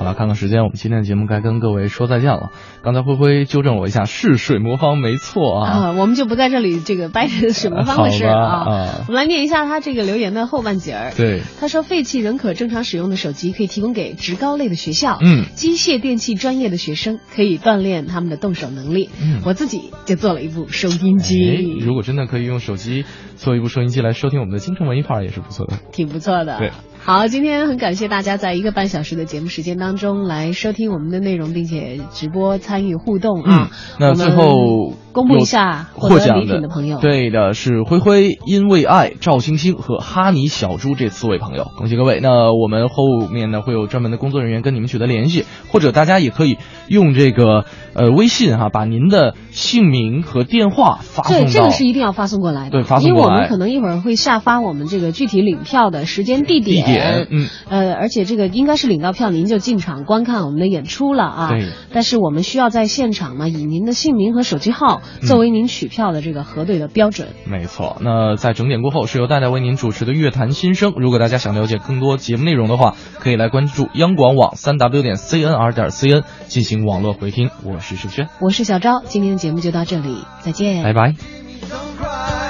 了，看看时间，我们今天的节目该跟各位说再见了。刚才灰灰纠正我一下，是水魔方没错啊。啊，我们就不在这里这个掰扯水魔方的事啊。啊我们来念一下他这个留言的后半截儿。对，他说废弃仍可正常使用的手机可以提供给职高类的学校，嗯机械电器专业的学生可以锻炼他们的动手能力。嗯我自己就做了一部收音机，哎如果真的可以用手机做一部收音机来收听我们的京城文艺范儿，也是不错的。挺不错的。对。好，今天很感谢大家在一个半小时的节目时间当中来收听我们的内容，并且直播参与互动啊。嗯，那最后公布一下获奖的品的朋友。对的是灰灰、因为爱、赵星星和哈尼小猪这四位朋友，恭喜各位。那我们后面呢会有专门的工作人员跟你们取得联系，或者大家也可以用这个呃微信哈、把您的姓名和电话发送对，这个是一定要发送过来的。对发送过来因为我们可能一会儿会下发我们这个具体领票的时间、地点。地点点嗯，呃，而且这个应该是领到票您就进场观看我们的演出了啊。对。但是我们需要在现场呢，以您的姓名和手机号作为您取票的这个核对的标准。没错。那在整点过后是由戴戴为您主持的《乐坛新生》。如果大家想了解更多节目内容的话，可以来关注央广网三 w 点 cnr 点 cn 进行网络回听。我是世轩，我是小昭，今天的节目就到这里，再见，拜拜。